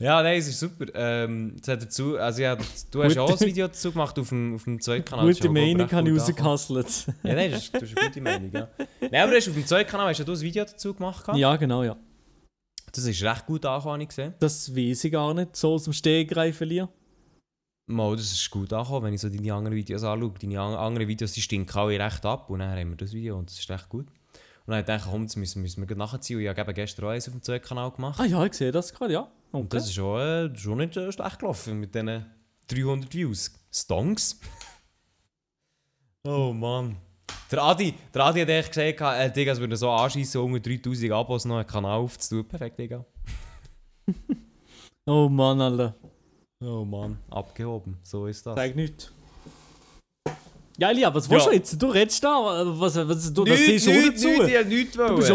Speaker 2: Ja, nein, es ist super. Ähm, dazu, also ja, du hast ja auch ein Video dazu gemacht auf dem, auf dem ist
Speaker 3: Gute Meinung habe ich rausgehustelt.
Speaker 2: Ja, nein, das ist, das ist eine gute Meinung, ja. <laughs> Nein, aber du hast auf dem Zweitkanal hast ja du ein Video dazu gemacht. gehabt.
Speaker 3: ja, genau, ja.
Speaker 2: Das ist recht gut angekommen, ich gesehen.
Speaker 3: Das weiß ich gar nicht, so aus dem Stegreif verlieren.
Speaker 2: Mal, das ist gut angekommen, wenn ich so deine anderen Videos anschaue. Deine an- anderen Videos die stinken alle recht ab und dann haben wir das Video und das ist recht gut. Und dann dachte ich, komm, das müssen, müssen wir nachziehen. Und ich habe gestern auch eins auf dem Zweitkanal gemacht.
Speaker 3: Ah ja, ich sehe das gerade, ja.
Speaker 2: Und
Speaker 3: Okay.
Speaker 2: das ist schon, äh, schon nicht äh, schlecht gelaufen mit diesen 300 Views. Stonks. <laughs> oh Mann. Der Adi, der Adi hat echt gesagt, äh, Digga, es würde so anschießen, unter 3000 Abos noch einen Kanal aufzutun. Perfekt, Digga. <laughs>
Speaker 3: Oh Mann, Alter.
Speaker 2: Oh Mann, abgehoben. So ist das.
Speaker 3: Sag nicht. Ja, Elia, was willst
Speaker 2: Ja.
Speaker 3: du jetzt? Du redest da, was, was, du, das siehst du
Speaker 2: nichts,
Speaker 3: dazu.
Speaker 2: nichts, ich hab nichts
Speaker 3: Du bist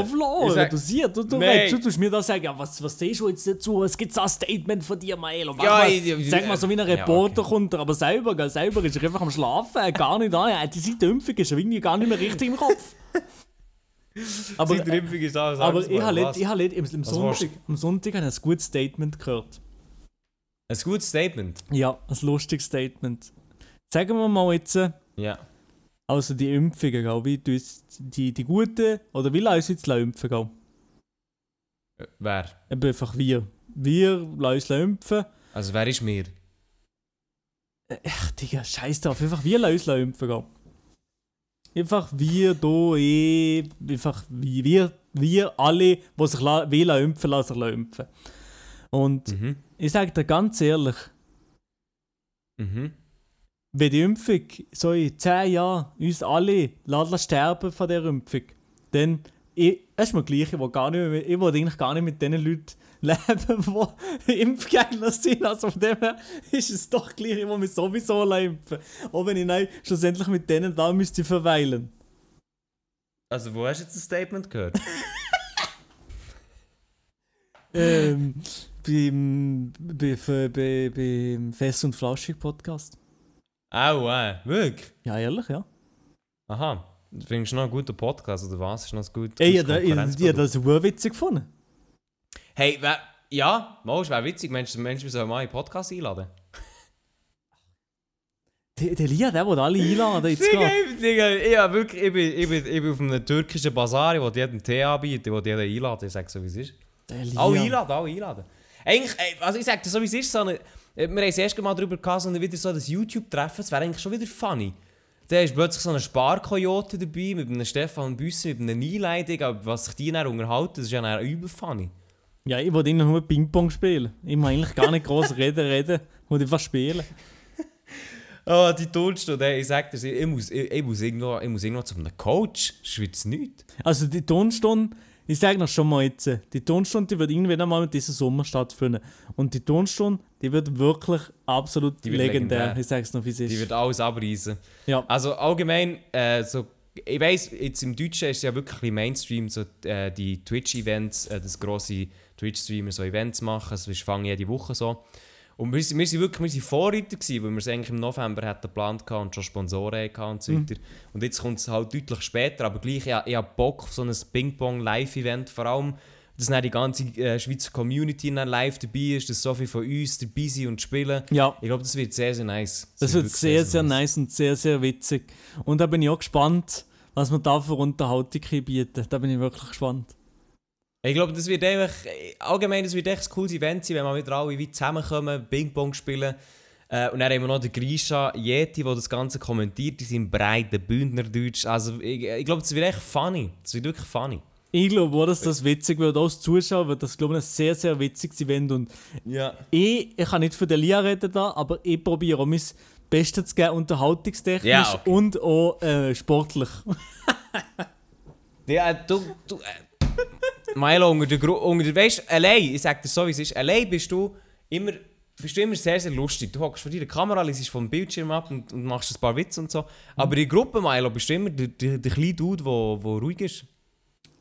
Speaker 2: Ich sag-
Speaker 3: du siehst, du, du
Speaker 2: Nein.
Speaker 3: redest, du tust mir da sagen, ja, was, was siehst du jetzt dazu? Was gibt's an Statement von dir, Maelo?
Speaker 2: Ja,
Speaker 3: mal,
Speaker 2: ich- ich-
Speaker 3: sag mal so wie ein
Speaker 2: ja,
Speaker 3: Reporter
Speaker 2: okay.
Speaker 3: kommt, er aber selber, gell, selber ist er einfach am Schlafen, gar nicht an, ja, die Seite Impfung ist irgendwie gar nicht mehr richtig im Kopf. <laughs> aber
Speaker 2: Impfung ist alles
Speaker 3: aber ich habe ich let- im, im Sonntag, am Sonntag ich ein gutes Statement gehört.
Speaker 2: Ein gutes Statement.
Speaker 3: Ja, ein lustiges Statement. Sagen wir mal jetzt, äh,
Speaker 2: Ja.
Speaker 3: also die Impfungen, gell, wie tust die, die guten, oder wie lassen uns jetzt impfen, gell?
Speaker 2: Äh, Wer?
Speaker 3: Eben einfach wir. Wir lassen uns impfen.
Speaker 2: Also wer ist mir?
Speaker 3: Ach, Digga, scheiß drauf. Einfach wir lassen uns impfen, gell? Einfach wir, du, ich, einfach wir, wir, wir alle, die sich la- will impfen lassen, sich impfen. Und
Speaker 2: Mhm.
Speaker 3: ich sage dir ganz ehrlich,
Speaker 2: Mhm.
Speaker 3: Wenn die Impfung so in 10 Jahren uns alle lassen sterben von der Impfung, dann ich, es ist mir gleich, ich will, gar nicht mehr, ich will eigentlich gar nicht mit den Leuten <laughs> leben, die Impfgegner sind. Also von dem her ist es doch gleich, ich will mich sowieso impfen. Auch wenn ich dann schlussendlich mit denen da müsste verweilen.
Speaker 2: Also wo hast du jetzt ein Statement gehört? <laughs>
Speaker 3: ähm, beim, bei, bei, bei, beim Fest und Flauschig Podcast.
Speaker 2: Au, äh, wirklich?
Speaker 3: Ja, ehrlich, ja.
Speaker 2: Aha. Findest du noch einen guten Podcast oder was? Ist noch ein gut,
Speaker 3: Ey, ich,
Speaker 2: gutes
Speaker 3: ich, ich, das urwitzig gefunden.
Speaker 2: Hey, wer, ja, mal, es wäre witzig, Mensch, Mensch, wir sollen mal in den Podcast einladen.
Speaker 3: Der, der Lia, der will alle einladen jetzt gerade.
Speaker 2: ich, Digga, ich, hab wirklich, ich, bin, ich, bin, ich bin auf einem türkischen Bazar, wo die jeden Tee anbieten, wo die jeden einladen. Ich sag so, wie es ist.
Speaker 3: Der Lia.
Speaker 2: Alle einladen, alle einladen. Eigentlich, ey, also ich sag dir so, wie es ist, so eine, wir haben das erste Mal darüber gehabt, so eine- wieder so das YouTube-Treffen, es wäre eigentlich schon wieder funny. Da ist plötzlich so ein Sparkoyote dabei, mit einem Stefan Büsser, mit einem Einleitung, aber was sich die dann unterhalten, das ist ja dann übel funny.
Speaker 3: Ja, ich wollte nur Ping-Pong spielen. Ich muss eigentlich gar nicht groß reden, reden. Ich wollte einfach spielen.
Speaker 2: Oh, <laughs> die Tonstunde, ey, ich sag dir, ich muss, ich, ich muss, irgendwo, ich muss irgendwo zu einem Coach, das ist nichts.
Speaker 3: Also die Tonstunde, ich sage noch schon mal jetzt, die Tonstunde die wird irgendwann einmal mit diesem Sommer stattfinden. Und die Tonstunde, die wird wirklich absolut
Speaker 2: Die wird
Speaker 3: legendär.
Speaker 2: legendär.
Speaker 3: Ich sage es noch, wie es ist.
Speaker 2: Die wird alles abreißen.
Speaker 3: ja.
Speaker 2: Also allgemein, äh, so, ich weiss, jetzt im Deutschen ist es ja wirklich Mainstream, so, äh, die Twitch-Events, äh, das grosse Twitch-Streamer so Events machen, also wir fangen jede Woche so. Und wir, sind wirklich wir sind Vorreiter gewesen, weil wir es eigentlich im November hatten geplant hatten und schon Sponsoren hatten und so weiter. Und jetzt kommt es halt deutlich später, aber gleich, ich, ich habe Bock auf so ein Ping-Pong-Live-Event, vor allem, dass dann die ganze äh, Schweizer Community dann live dabei ist, dass so viele von uns dabei sind und spielen.
Speaker 3: ja,
Speaker 2: Ich glaube, das wird sehr, sehr nice.
Speaker 3: das wird
Speaker 2: wirklich
Speaker 3: sehr, sehr nice und sehr, sehr witzig. Und da bin ich auch gespannt, was wir da für Unterhaltung bieten. Da bin ich wirklich gespannt.
Speaker 2: Ich glaube, das wird einfach, allgemein, das wird echt ein cooles Event sein, wenn wir wieder alle wie zusammenkommen, Ping-Pong spielen. Äh, und dann haben wir noch den Grisha Yeti, der das Ganze kommentiert, in seinem breiten Bündnerdeutsch. Also ich, ich glaube, das wird echt funny. Das wird wirklich funny.
Speaker 3: Ich glaube dass das witzig wird. Auch als Zuschauer wird das, glaube ich, ein sehr, sehr witziges Event. Und
Speaker 2: Ja.
Speaker 3: ich, ich kann nicht für den Lia reden da, aber ich probiere auch mein Bestes zu geben, unterhaltungstechnisch
Speaker 2: Ja, okay.
Speaker 3: und auch äh, sportlich.
Speaker 2: Ja, du, du, äh, Milo, unter der, Gru- unter der, weißt, allein, ich sag dir so, wie es ist, allein bist du immer bist du immer sehr, sehr lustig. Du hockst vor deiner Kamera, liest vom Bildschirm ab und, und machst ein paar Witze und so. Aber in Gruppe, Milo, bist du immer der, der, der kleine Dude, der ruhig ist.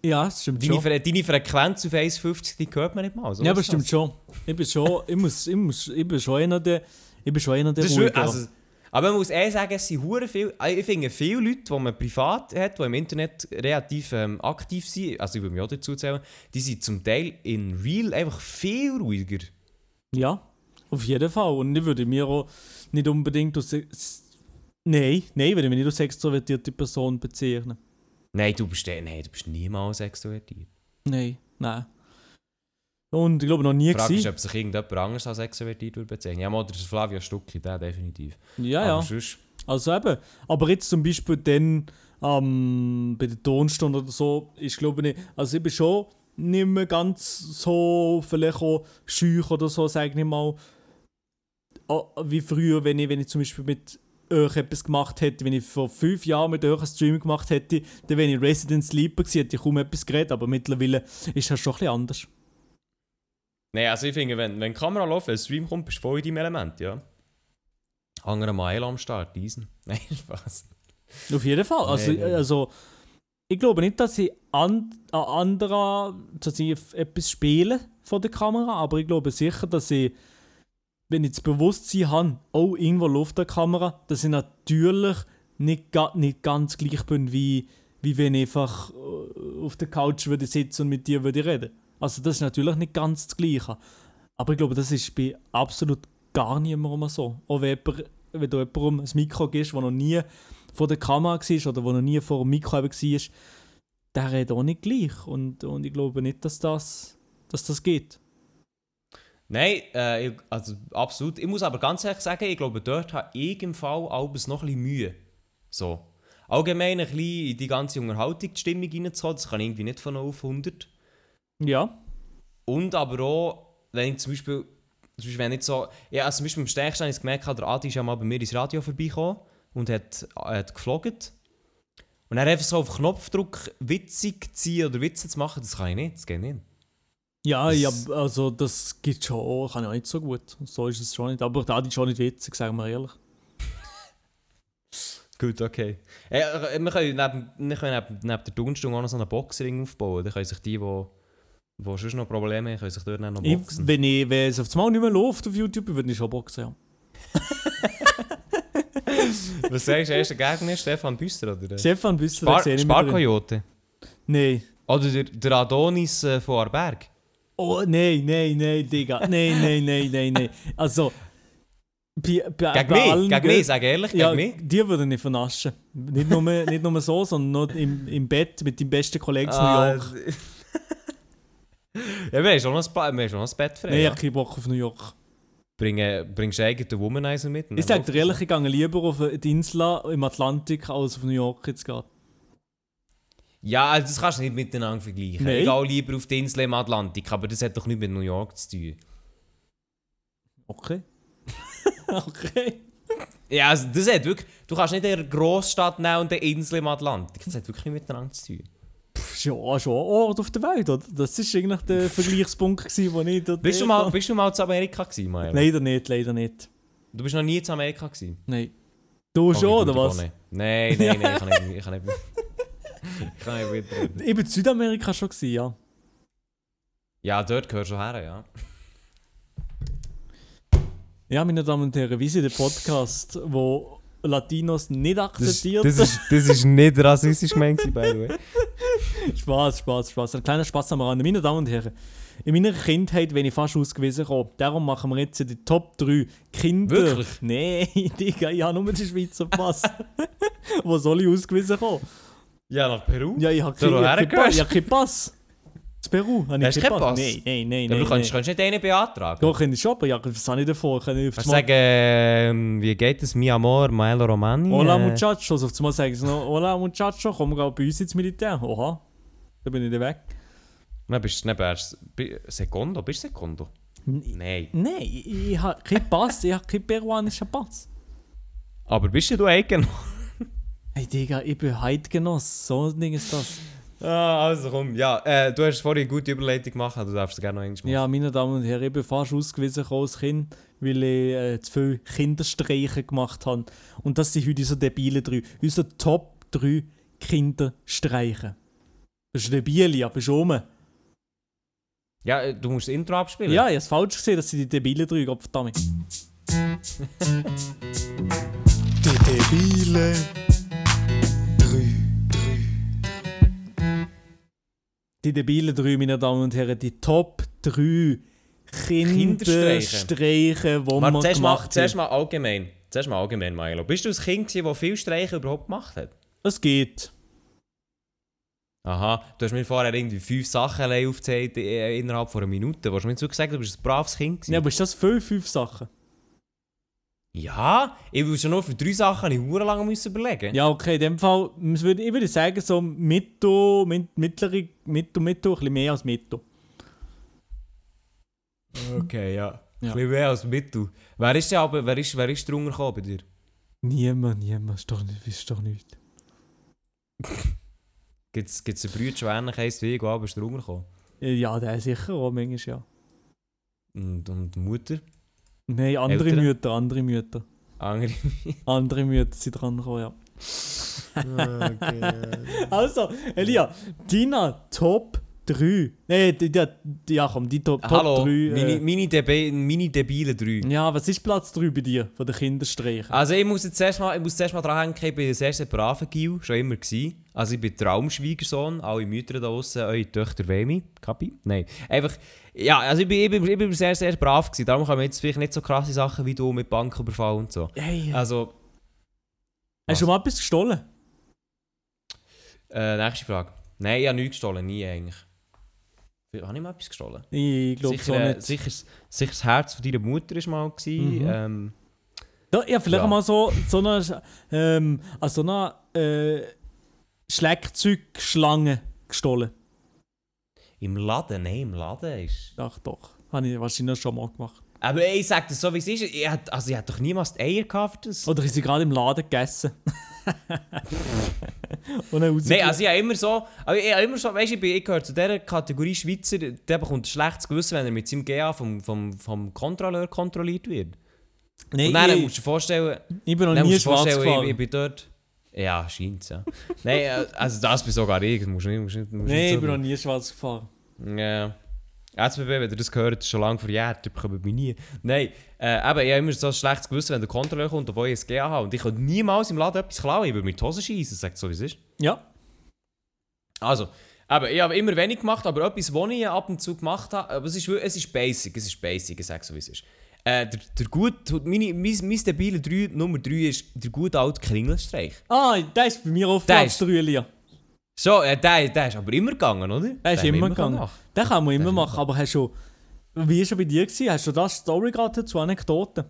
Speaker 3: Ja, das stimmt
Speaker 2: Deine,
Speaker 3: schon.
Speaker 2: Fre deine Frequenz auf 1,50, die hört man nicht mal. So
Speaker 3: Ja, aber stimmt schon. Ich bin schon, ich muss, ich muss, ich bin schon einer der, ich bin schon einer der
Speaker 2: also, aber man muss eh sagen, es sind hure viel. äh, Ich finde viele Leute, die man privat hat, die im Internet relativ ähm, aktiv sind, also ich würde mich auch dazu zählen, die sind zum Teil in Real einfach viel ruhiger.
Speaker 3: Ja, auf jeden Fall. Und ich würde mir auch nicht unbedingt als. Nein, nein, würde ich mich nicht als extrovertierte Person bezeichnen.
Speaker 2: Nein, du bist, der- nein, du bist niemals extrovertiert.
Speaker 3: Nein, nein. Und ich glaube noch nie
Speaker 2: Die Frage ist, ob sich irgendjemand anders als extrovertiert würde bezeichnen. Ja, mal der Flavio Stucki, der definitiv.
Speaker 3: Ja, ja.
Speaker 2: Sonst,
Speaker 3: Also eben. Aber jetzt zum Beispiel dann ähm, bei der Tonstunde oder so, ich glaube nicht. Also ich bin schon nicht mehr ganz so vielleicht auch schüch oder so, sage ich mal. Ah, Wie früher, wenn ich, wenn ich zum Beispiel mit euch etwas gemacht hätte, wenn ich vor fünf Jahren mit euch einen Stream gemacht hätte, dann wäre ich Resident Sleeper gewesen, hätte ich kaum etwas geredet, aber mittlerweile ist das schon ein bisschen anders.
Speaker 2: Nein, also ich finde, wenn, wenn die Kamera läuft, wenn ein Stream kommt, bist du voll in deinem Element, ja. Andere Mile am Start, diesen. <laughs> Nein, Spaß.
Speaker 3: Auf jeden Fall. Also,
Speaker 2: Nee,
Speaker 3: also ich glaube nicht, dass ich an, an anderer, dass f- etwas spiele vor der Kamera, aber ich glaube sicher, dass ich, wenn ich das Bewusstsein habe, oh, irgendwo läuft eine Kamera, dass ich natürlich nicht, nicht ganz gleich bin, wie, wie wenn ich einfach äh, auf der Couch würde sitzen und mit dir würde reden. Also das ist natürlich nicht ganz das Gleiche. Aber ich glaube, das ist bei absolut gar niemandem so. Auch wenn, jemand, wenn du jemandem ein Mikro gibst, der noch nie vor der Kamera war oder der noch nie vor dem Mikro war, der redet auch nicht gleich. Und, und ich glaube nicht, dass das, dass das geht.
Speaker 2: Nein, äh, ich- also absolut. Ich muss aber ganz ehrlich sagen, ich glaube, dort habe ich im Fall alles noch bisschen Mühe. So. Allgemein ein bisschen in die ganze Unterhaltungsstimmung reinzukommen, das kann irgendwie nicht von 0 auf 100.
Speaker 3: Ja.
Speaker 2: Und aber auch, wenn ich zum Beispiel, zum Beispiel wenn ich so, ja, also zum Beispiel beim Stechstein habe ich gemerkt, der Adi ist ja mal bei mir ins Radio vorbeigekommen und hat, hat geflogen. Und dann einfach so auf Knopfdruck witzig ziehen oder Witze zu machen, das kann ich nicht, das geht nicht.
Speaker 3: Ja,
Speaker 2: Das-
Speaker 3: ja, also das gibt schon, auch, kann ich auch nicht so gut. So ist es schon nicht. Aber da ist schon nicht witzig, sagen wir ehrlich. <laughs>
Speaker 2: Gut, okay. Äh, wir können neben, wir können neben, neben der Tonstunde auch noch so einen Boxring aufbauen. Dann können sich die, die, die sonst noch Probleme haben, können sich dort noch
Speaker 3: Ich,
Speaker 2: boxen.
Speaker 3: wenn, ich, wenn es auf das Mal nicht mehr läuft auf YouTube, würde ich schon boxen, ja. <laughs>
Speaker 2: Was sagst du, erster Gegner Stefan Büsser oder der?
Speaker 3: Stefan Büsser,
Speaker 2: Spar
Speaker 3: sehe ich.
Speaker 2: Sparkoyote.
Speaker 3: Nein.
Speaker 2: Oder der, der Adonis äh, von Arberg.
Speaker 3: Oh, nein, nein, nein, Digga. Nein, nein, nein, nein, nein. Also, bei, bei,
Speaker 2: Gegen
Speaker 3: bei
Speaker 2: mich, gegen mich, sag ehrlich,
Speaker 3: Ja,
Speaker 2: gegen mich.
Speaker 3: die würden ich vernaschen. Nicht nur, nicht nur so, sondern noch im, im Bett mit deinem besten Kollegen in New
Speaker 2: Ah,
Speaker 3: York. <laughs>
Speaker 2: ja, wir haben schon noch ein, wir schon noch ein Bett frei.
Speaker 3: Nein, ich habe keinen Bock auf New York.
Speaker 2: Bring, äh, bringst du eigenen Womanizer mit?
Speaker 3: Ich sage dir ehrlich, ich gehe lieber auf die Insel im Atlantik als auf New York jetzt gerade.
Speaker 2: Ja, also das kannst du nicht miteinander vergleichen.
Speaker 3: Nein.
Speaker 2: Ich gehe lieber auf die Insel im Atlantik, aber das hat doch nichts mit New York zu tun.
Speaker 3: Okay. <laughs> okay.
Speaker 2: Ja, also das hat wirklich... Du kannst nicht eine Grossstadt nehmen und eine Insel im Atlantik. Das hat wirklich nichts miteinander zu tun.
Speaker 3: Schon ein Ort auf der Welt, oder? Das war eigentlich der <laughs> Vergleichspunkt, gewesen, wo ich dort...
Speaker 2: Bist du mal, bist du mal zu Amerika gewesen, Mael?
Speaker 3: Leider nicht, leider nicht.
Speaker 2: Du bist noch nie zu Amerika gewesen?
Speaker 3: Nein. Du
Speaker 2: Oh,
Speaker 3: schon, oder was?
Speaker 2: Nein, nein, nein, ich kann <laughs> nicht... Ich kann nicht, <laughs> ich kann nicht mitreden.
Speaker 3: Ich bin in Südamerika schon, gewesen, ja.
Speaker 2: Ja, dort gehörst du her, ja.
Speaker 3: Ja, meine Damen und Herren, wie ist der Podcast, wo Latinos nicht akzeptiert?
Speaker 2: das, ist, das ist nicht rassistisch gemeint, by the way. <laughs>
Speaker 3: Spaß, Spaß, Spaß. Ein kleiner Spaß am Rande. Meine Damen und Herren, in meiner Kindheit bin ich fast ausgewiesen gekommen. Darum machen wir jetzt die Top 3 Kinder.
Speaker 2: Wirklich?
Speaker 3: Nein, <laughs> Digga, ich habe nur den Schweizer Pass. <laughs> Wo soll ich ausgewiesen kommen?
Speaker 2: Ja, nach Peru?
Speaker 3: Ja, ich habe keinen Pass. Zu Peru habe ich
Speaker 2: Hast du
Speaker 3: keinen Pass. Nein, nein, nein,
Speaker 2: aber du kannst, kannst nicht einen beantragen.
Speaker 3: Doch, kann ich schon, aber ja, was habe ich davor? Kann ich auf
Speaker 2: Kannst
Speaker 3: das
Speaker 2: du
Speaker 3: Mal...
Speaker 2: sagen, ähm, wie geht es, mi amor, Maelo Romani?
Speaker 3: Hola Muchachos, auf das Mal sagen sie noch, Hola Muchacho, komm geh bei uns ins Militär. Oha, da bin ich dann weg.
Speaker 2: Nein, bist du nicht erst... bi- Secondo? Bist du Secondo? Nein.
Speaker 3: Nein, ich, ich habe keinen Pass, ich habe keinen peruanischen Pass.
Speaker 2: Aber bist du eigen?
Speaker 3: Hey Digga, ich bin Heidgenoss, so ein Ding ist das.
Speaker 2: Ah, also komm, ja, äh, du hast vorhin eine gute Überleitung gemacht, du darfst es gerne noch einmal machen.
Speaker 3: Ja, meine Damen und Herren, ich bin fast ausgewiesen als Kind, weil ich äh, zu viele Kinderstreiche gemacht habe. Und das sind heute unsere debile drei. Unsere Top 3 Kinderstreiche. Das ist debil, aber schon rum.
Speaker 2: Ja, äh, du musst das Intro abspielen.
Speaker 3: Ja, ich habe es falsch gesehen, das sind die debilen drei, Gott verdammt. die debile Die debilen drei, meine Damen und Herren, die Top 3 Kinderstreiche, die man
Speaker 2: zuerst mal,
Speaker 3: gemacht
Speaker 2: zuerst
Speaker 3: hat.
Speaker 2: mal allgemein. Zuerst mal allgemein, Milo. Bist du ein Kind, das viel Streiche überhaupt gemacht hat?
Speaker 3: Es geht.
Speaker 2: Aha, du hast mir vorher irgendwie fünf Sachen aufgezählt äh, innerhalb von einer Minute. Du hast mir so gesagt, du bist ein braves Kind gewesen.
Speaker 3: Ja, aber ist das fünf, fünf Sachen?
Speaker 2: Ja, ich will schon nur für drei Sachen ich hure lange müssen überlegen.
Speaker 3: Ja, okay, in dem Fall, ich würde, sagen, so Mitto, mit, mittlere, Mitto, ein bisschen mehr als Mitto.
Speaker 2: Okay, ja.
Speaker 3: Ja.
Speaker 2: Ein bisschen mehr als Mittel. Wer ist aber, wer ist, wer ist drunter gekommen bei dir?
Speaker 3: Niemand, niemand, ist doch nicht, ist doch nicht.
Speaker 2: Gibt <laughs> es einen Bruder, der ähnlich heisst wie ich, aber ist drunter gekommen?
Speaker 3: Ja, der sicher auch, manchmal ja.
Speaker 2: Und, und Mutter?
Speaker 3: Nein, andere
Speaker 2: Eltern?
Speaker 3: Mütter, andere Mütter.
Speaker 2: Andere?
Speaker 3: Andere Mütter sind dran gekommen, ja. Also, Elia, deine Top 3. Nein, die, die, ja komm, die Top, Top
Speaker 2: Hallo,
Speaker 3: 3.
Speaker 2: meine,
Speaker 3: Äh,
Speaker 2: meine, Debe meine debile 3.
Speaker 3: ja, was ist Platz 3 bei dir, von den Kinderstreichen?
Speaker 2: Also ich muss jetzt zuerst mal, ich muss zuerst mal dranhängen, ich bin ein sehr, sehr braver Gil, schon immer gewesen. Also ich bin Traumschwiegersohn, alle Mütter da draussen, eure Töchter mich. Kapi? Nein. Einfach, ja, also ich bin, ich bin, ich bin sehr, sehr brav gewesen. Darum kommen jetzt vielleicht nicht so krasse Sachen wie du mit Banküberfall und so.
Speaker 3: Hey,
Speaker 2: Also,
Speaker 3: hast du schon mal etwas gestohlen?
Speaker 2: äh, nächste Frage. Nein, ich habe nichts gestohlen, nie eigentlich. Habe ich mal etwas gestohlen?
Speaker 3: Ich glaube so
Speaker 2: äh,
Speaker 3: nicht.
Speaker 2: sicher, sicher das Herz von deiner Mutter war mal. Gewesen.
Speaker 3: Mhm.
Speaker 2: Ähm,
Speaker 3: Ja, ja vielleicht
Speaker 2: Ja.
Speaker 3: mal so, so eine, ähm, also so eine äh, Schlagzeugschlange gestohlen.
Speaker 2: Im Laden? Nein, im Laden ist...
Speaker 3: Ach doch, habe ich wahrscheinlich schon mal gemacht.
Speaker 2: Aber ich sag das so, wie es ist. Ich hat, also ich hatte doch niemals die Eier gehabt.
Speaker 3: Oder ist sie gerade im Laden gegessen? <laughs> Und raus-
Speaker 2: Nein, also ich habe immer so, aber ich habe immer so, weißt du, ich, bin- ich gehöre zu dieser Kategorie Schweizer, der bekommt ein schlechtes Gewissen, wenn er mit seinem GA vom, vom, vom Kontrolleur kontrolliert wird.
Speaker 3: Nein,
Speaker 2: Und dann
Speaker 3: ich,
Speaker 2: musst du dir vorstellen,
Speaker 3: ich bin noch nie schwarz
Speaker 2: vorstellen, ich,
Speaker 3: gefahren.
Speaker 2: ich bin dort... Ja, scheint ja. Nein, äh, also das bin sogar ich, musst du nicht, musst
Speaker 3: Nein, ich bin noch nie schwarz gefahren.
Speaker 2: Ja. SBB, wenn ihr das gehört, ist schon lange verjährt, ihr bekommt mich nie. Nein, äh, eben, ich habe immer so ein schlechtes Gewissen, wenn der Kontrolleur kommt, obwohl ich ein GA habe. Und ich kann niemals im Laden etwas klauen, ich würde mir die Hose schießen, sagt so wie es ist.
Speaker 3: Ja.
Speaker 2: Also, aber ich habe immer wenig gemacht, aber etwas, was ich ab und zu gemacht habe, aber es ist, es ist basic, es ist basic, ich sage so wie es ist. Äh, der, der gut, meine, mein, mein stabile 3, Nummer 3 ist der gute alte Klingelstreich.
Speaker 3: Ah, der ist bei mir auf
Speaker 2: Der
Speaker 3: Platz
Speaker 2: ist-
Speaker 3: 3, Elia.
Speaker 2: So, äh, der, der ist aber immer gegangen, oder?
Speaker 3: Der ist
Speaker 2: Den haben wir
Speaker 3: immer gegangen. Den kann man immer
Speaker 2: ist
Speaker 3: machen, aber hast du... Wie war schon bei dir? Gewesen? Hast du da Story gerade dazu, Anekdoten?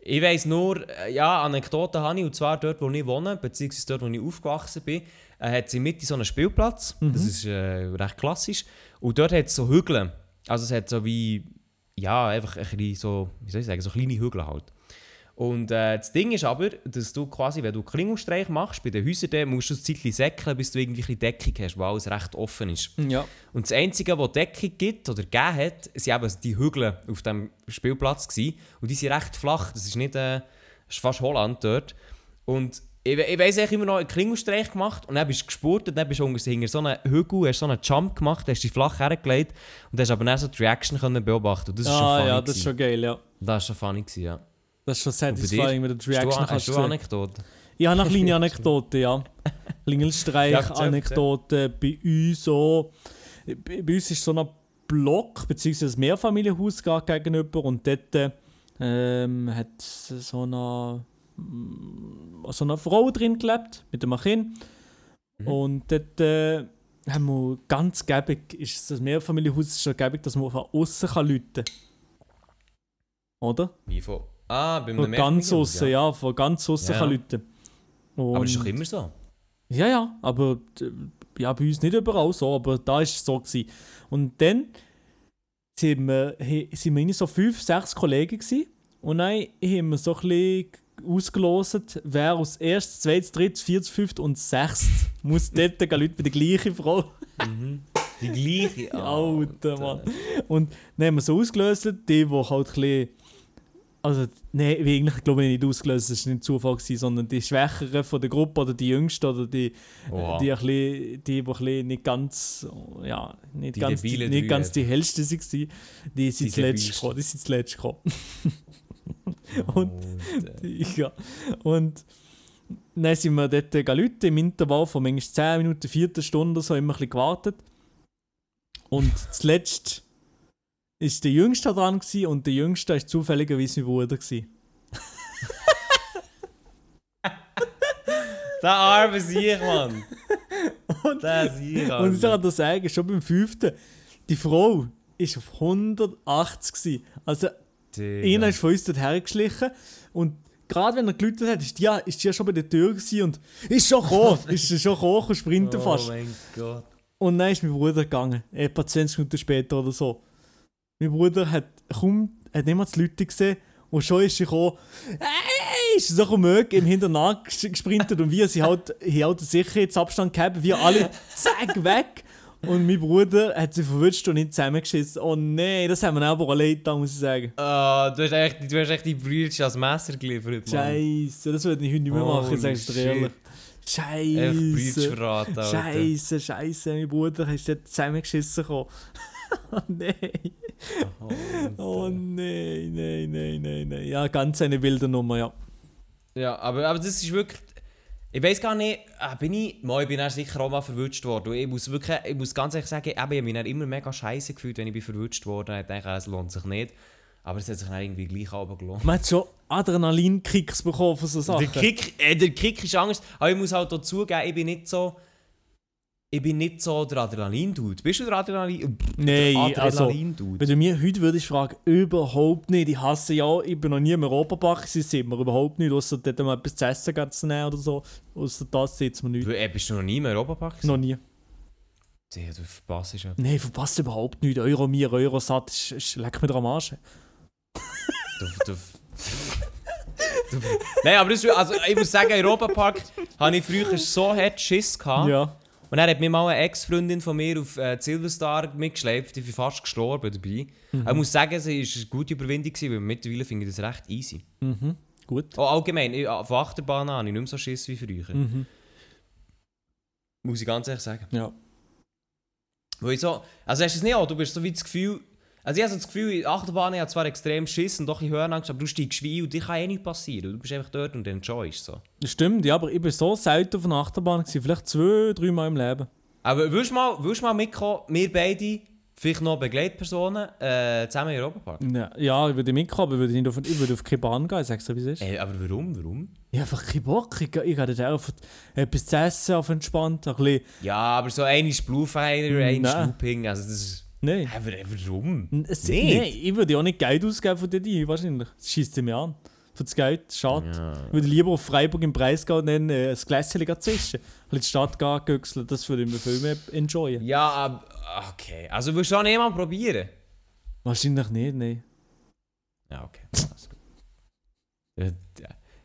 Speaker 2: Ich weiss nur, äh, ja, Anekdoten habe ich, und zwar dort, wo ich wohne, beziehungsweise dort, wo ich aufgewachsen bin, äh, hat sie in der Mitte so einen Spielplatz. Das ist äh, recht klassisch. Und dort hat es so Hügel. Also es hat so wie, ja, einfach ein bisschen so, wie soll ich sagen, so kleine Hügel halt. Und äh, das Ding ist aber, dass du quasi, wenn du Klingelstreich machst, bei den Häusern, dann musst du ein Zeitchen säckeln, bis du irgendwie ein bisschen Deckung hast, weil alles recht offen ist.
Speaker 3: Ja.
Speaker 2: Und das Einzige, was Deckung gibt oder gegeben hat, sind eben die Hügel auf dem Spielplatz. Gewesen. Und die sind recht flach. Das ist nicht äh, ist fast Holland dort. Und ich, ich weiss eigentlich immer noch einen Klingelstreich gemacht und dann bist du gespurt und dann bist du hinter so einen Hügel, hast so einen Jump gemacht, hast dich flach hergelegt und hast aber dann so die Reaction können beobachten. Und das ist schon
Speaker 3: Ah
Speaker 2: funny.
Speaker 3: ja, das ist schon geil, ja.
Speaker 2: das war schon funny. Gewesen, ja.
Speaker 3: Das ist schon satisfying, wenn du die Reaction
Speaker 2: Hast hast du. Anekdoten?
Speaker 3: Ich habe eine kleine Anekdote, ja. <laughs>
Speaker 2: Ja,
Speaker 3: Klingelstreich-Anekdote bei uns so. Bei uns ist so ein Block, beziehungsweise ein Mehrfamilienhaus gegenüber und dort ähm, hat so eine, mm, so eine Frau drin gelebt mit einem Kind. Und dort äh, haben wir ganz gäbig, ist das Mehrfamilienhaus ist schon gäbig, dass man von außen läuten kann. Oder?
Speaker 2: Wie von? Ah, beim
Speaker 3: Von ganz außen, ja. von ganz außen
Speaker 2: Ja.
Speaker 3: kann läuten.
Speaker 2: Aber das ist doch immer so.
Speaker 3: ja, ja, aber äh, ja, bei uns nicht überall so, aber da war es so. Gewesen. Und dann sind wir, sind wir so fünf, sechs Kollegen gewesen. und dann haben wir so ein bisschen ausgelost, wer als erstes, zweites, drittes, viertes, fünftes und sechstes muss <laughs> dort gehen Leute bei der gleichen Frau.
Speaker 2: Die gleiche. <laughs>
Speaker 3: Alter, Mann. Und dann haben wir so ausgelöst, die, die halt ein bisschen. Also, nein, wie eigentlich glaube ich nicht ausgelöst, das war nicht Zufall, gewesen, sondern die Schwächeren von der Gruppe oder die Jüngsten oder die, die, ein bisschen, die, die ein bisschen nicht ganz, ja, nicht
Speaker 2: Die
Speaker 3: ganz, die, nicht ganz die hellsten waren, die sind zuletzt gekommen. Die sind zuletzt gekommen. <laughs> Und, ja. Und dann sind wir dort Leute im Intervall von manchmal 10 Minuten, Viertelstunde oder so immer ein bisschen gewartet. Und zuletzt war der Jüngste dran gewesen, und der Jüngste war zufälligerweise mein Bruder. Gewesen. <laughs>
Speaker 2: Der arme Sieg, Mann.
Speaker 3: Und,
Speaker 2: Der Sieg,
Speaker 3: und ich kann dir sagen, schon beim fünften, die Frau war auf 180. Gewesen. Also einer ist von uns dort hergeschlichen und gerade wenn er geläutet hat, ist die, ja- ist die ja schon bei der Tür gewesen und ist schon gekommen, <laughs> ist schon gekommen, und sprinten
Speaker 2: Oh
Speaker 3: fast.
Speaker 2: mein Gott.
Speaker 3: Und dann ist mein Bruder gegangen, etwa 20 Minuten später oder so. Mein Bruder hat kaum, hat niemand die Leute gesehen und schon ist sie gekommen, hey, ist so mög im Hintern gesprintet und wir sie halt, haben halt den Sicherheitsabstand gehabt, wir alle zack weg. Und mein Bruder hat sie verwünscht und nicht zusammengeschissen. Oh nein, das haben wir aber auch leid da, muss ich sagen.
Speaker 2: Ah, du hast echt, du hast echt die Brüder als Messer geliefert, Mann.
Speaker 3: Scheiße, das würde ich heute nicht mehr machen, ich
Speaker 2: Holy
Speaker 3: sag's dir
Speaker 2: shit.
Speaker 3: ehrlich. Scheiße.
Speaker 2: Alter.
Speaker 3: Scheiße, scheiße, mein Bruder ist dort zusammengeschissen. <laughs> oh nein. Oh nein, nein, nein, nein, nein. Ja, ganz eine wilde Nummer, ja.
Speaker 2: Ja, aber, aber das ist wirklich. Ich weiß gar nicht, äh, bin ich. Mal, ich bin dann sicher auch mal verwünscht worden. Und Ich muss wirklich, ich muss ganz ehrlich sagen, ich habe mich immer mega scheiße gefühlt, wenn ich bin verwünscht worden. Ich dachte, es lohnt sich nicht. Aber es hat sich dann irgendwie gleich aber gelohnt.
Speaker 3: Man hat schon Adrenalinkicks bekommen von so Sachen.
Speaker 2: Der Kick, äh, der Kick ist Angst. Aber ich muss halt dazu geben, ich bin nicht so. Ich bin nicht so der Adrenalin-Dude. Bist du der Adrenalin?
Speaker 3: Nein,
Speaker 2: der
Speaker 3: also? Wenn du mir heute würdest fragen, überhaupt nicht. Ich hasse ja, ich bin noch nie im Europapark, sie sind wir überhaupt nicht, außer dort mal etwas zu essen zu nehmen oder so. Außer das sieht man nicht.
Speaker 2: Äh, bist du noch nie im Europapark?
Speaker 3: Noch nie.
Speaker 2: Ja, du verpasst es ja.
Speaker 3: Nein, verpasst überhaupt nicht. Euro mir, Eurosat, ist, ist, leck mir am Arsch.
Speaker 2: Du, du, du, Nein, aber das, also, ich muss sagen, Europapark <laughs> habe ich früher so hart Schiss gehabt.
Speaker 3: Ja.
Speaker 2: Und dann hat mir mal eine Ex-Freundin von mir auf äh, Silverstar mitgeschleppt, die bin fast gestorben dabei. Aber ich muss sagen, es war eine gute Überwindung, gewesen, weil mittlerweile finde ich das recht easy.
Speaker 3: Mhm. Gut.
Speaker 2: Oh, allgemein, ich, von Achterbahnen habe ich nicht mehr so Schiss wie früher.
Speaker 3: Mhm.
Speaker 2: Muss ich ganz ehrlich sagen.
Speaker 3: Ja.
Speaker 2: Weil ich so, also hast du es nicht auch, du bist so wie das Gefühl, also ich habe so das Gefühl, Achterbahn ich habe zwar extrem Schiss und doch ein Höhenangst, aber du steigst wie ein und dir kann eh nichts passieren. Du bist einfach dort und enjoyst so.
Speaker 3: Das stimmt, ja, aber ich bin so selten auf einer Achterbahn gewesen, vielleicht zwei, drei Mal im Leben.
Speaker 2: Aber willst du mal, willst du mal mitkommen, wir beide, vielleicht noch Begleitpersonen, äh, zusammen in Europapark?
Speaker 3: Ja, ja ich würde mitkommen, aber ich würde, nicht auf, ich würde auf keine Bahn gehen, sagst du, wie es ist?
Speaker 2: Ey, aber warum, warum?
Speaker 3: Ich habe einfach keinen Bock. Ich, ich gehe dort auf etwas zu essen, auf entspannt, ein bisschen...
Speaker 2: Ja, aber so ein ist Bluefire, ein ist
Speaker 3: Nein.
Speaker 2: Looping, also das ist...
Speaker 3: Nein.
Speaker 2: Hä, wa- warum?
Speaker 3: Es,
Speaker 2: Nicht?
Speaker 3: Nein, ich würde ja auch nicht Geld ausgeben von dir, wahrscheinlich. Das schießt sie mir an. Für das Geld, schade.
Speaker 2: Ja.
Speaker 3: Ich würde lieber auf Freiburg im Preisgau und dann äh, ein Gläschen zischen. Ein die Stadt gehen, güchseln, das würde ich mir viel mehr enjoyen.
Speaker 2: Ja, aber... Okay, also willst du auch nicht mal probieren?
Speaker 3: Wahrscheinlich nicht, nein.
Speaker 2: Ja, okay. Also.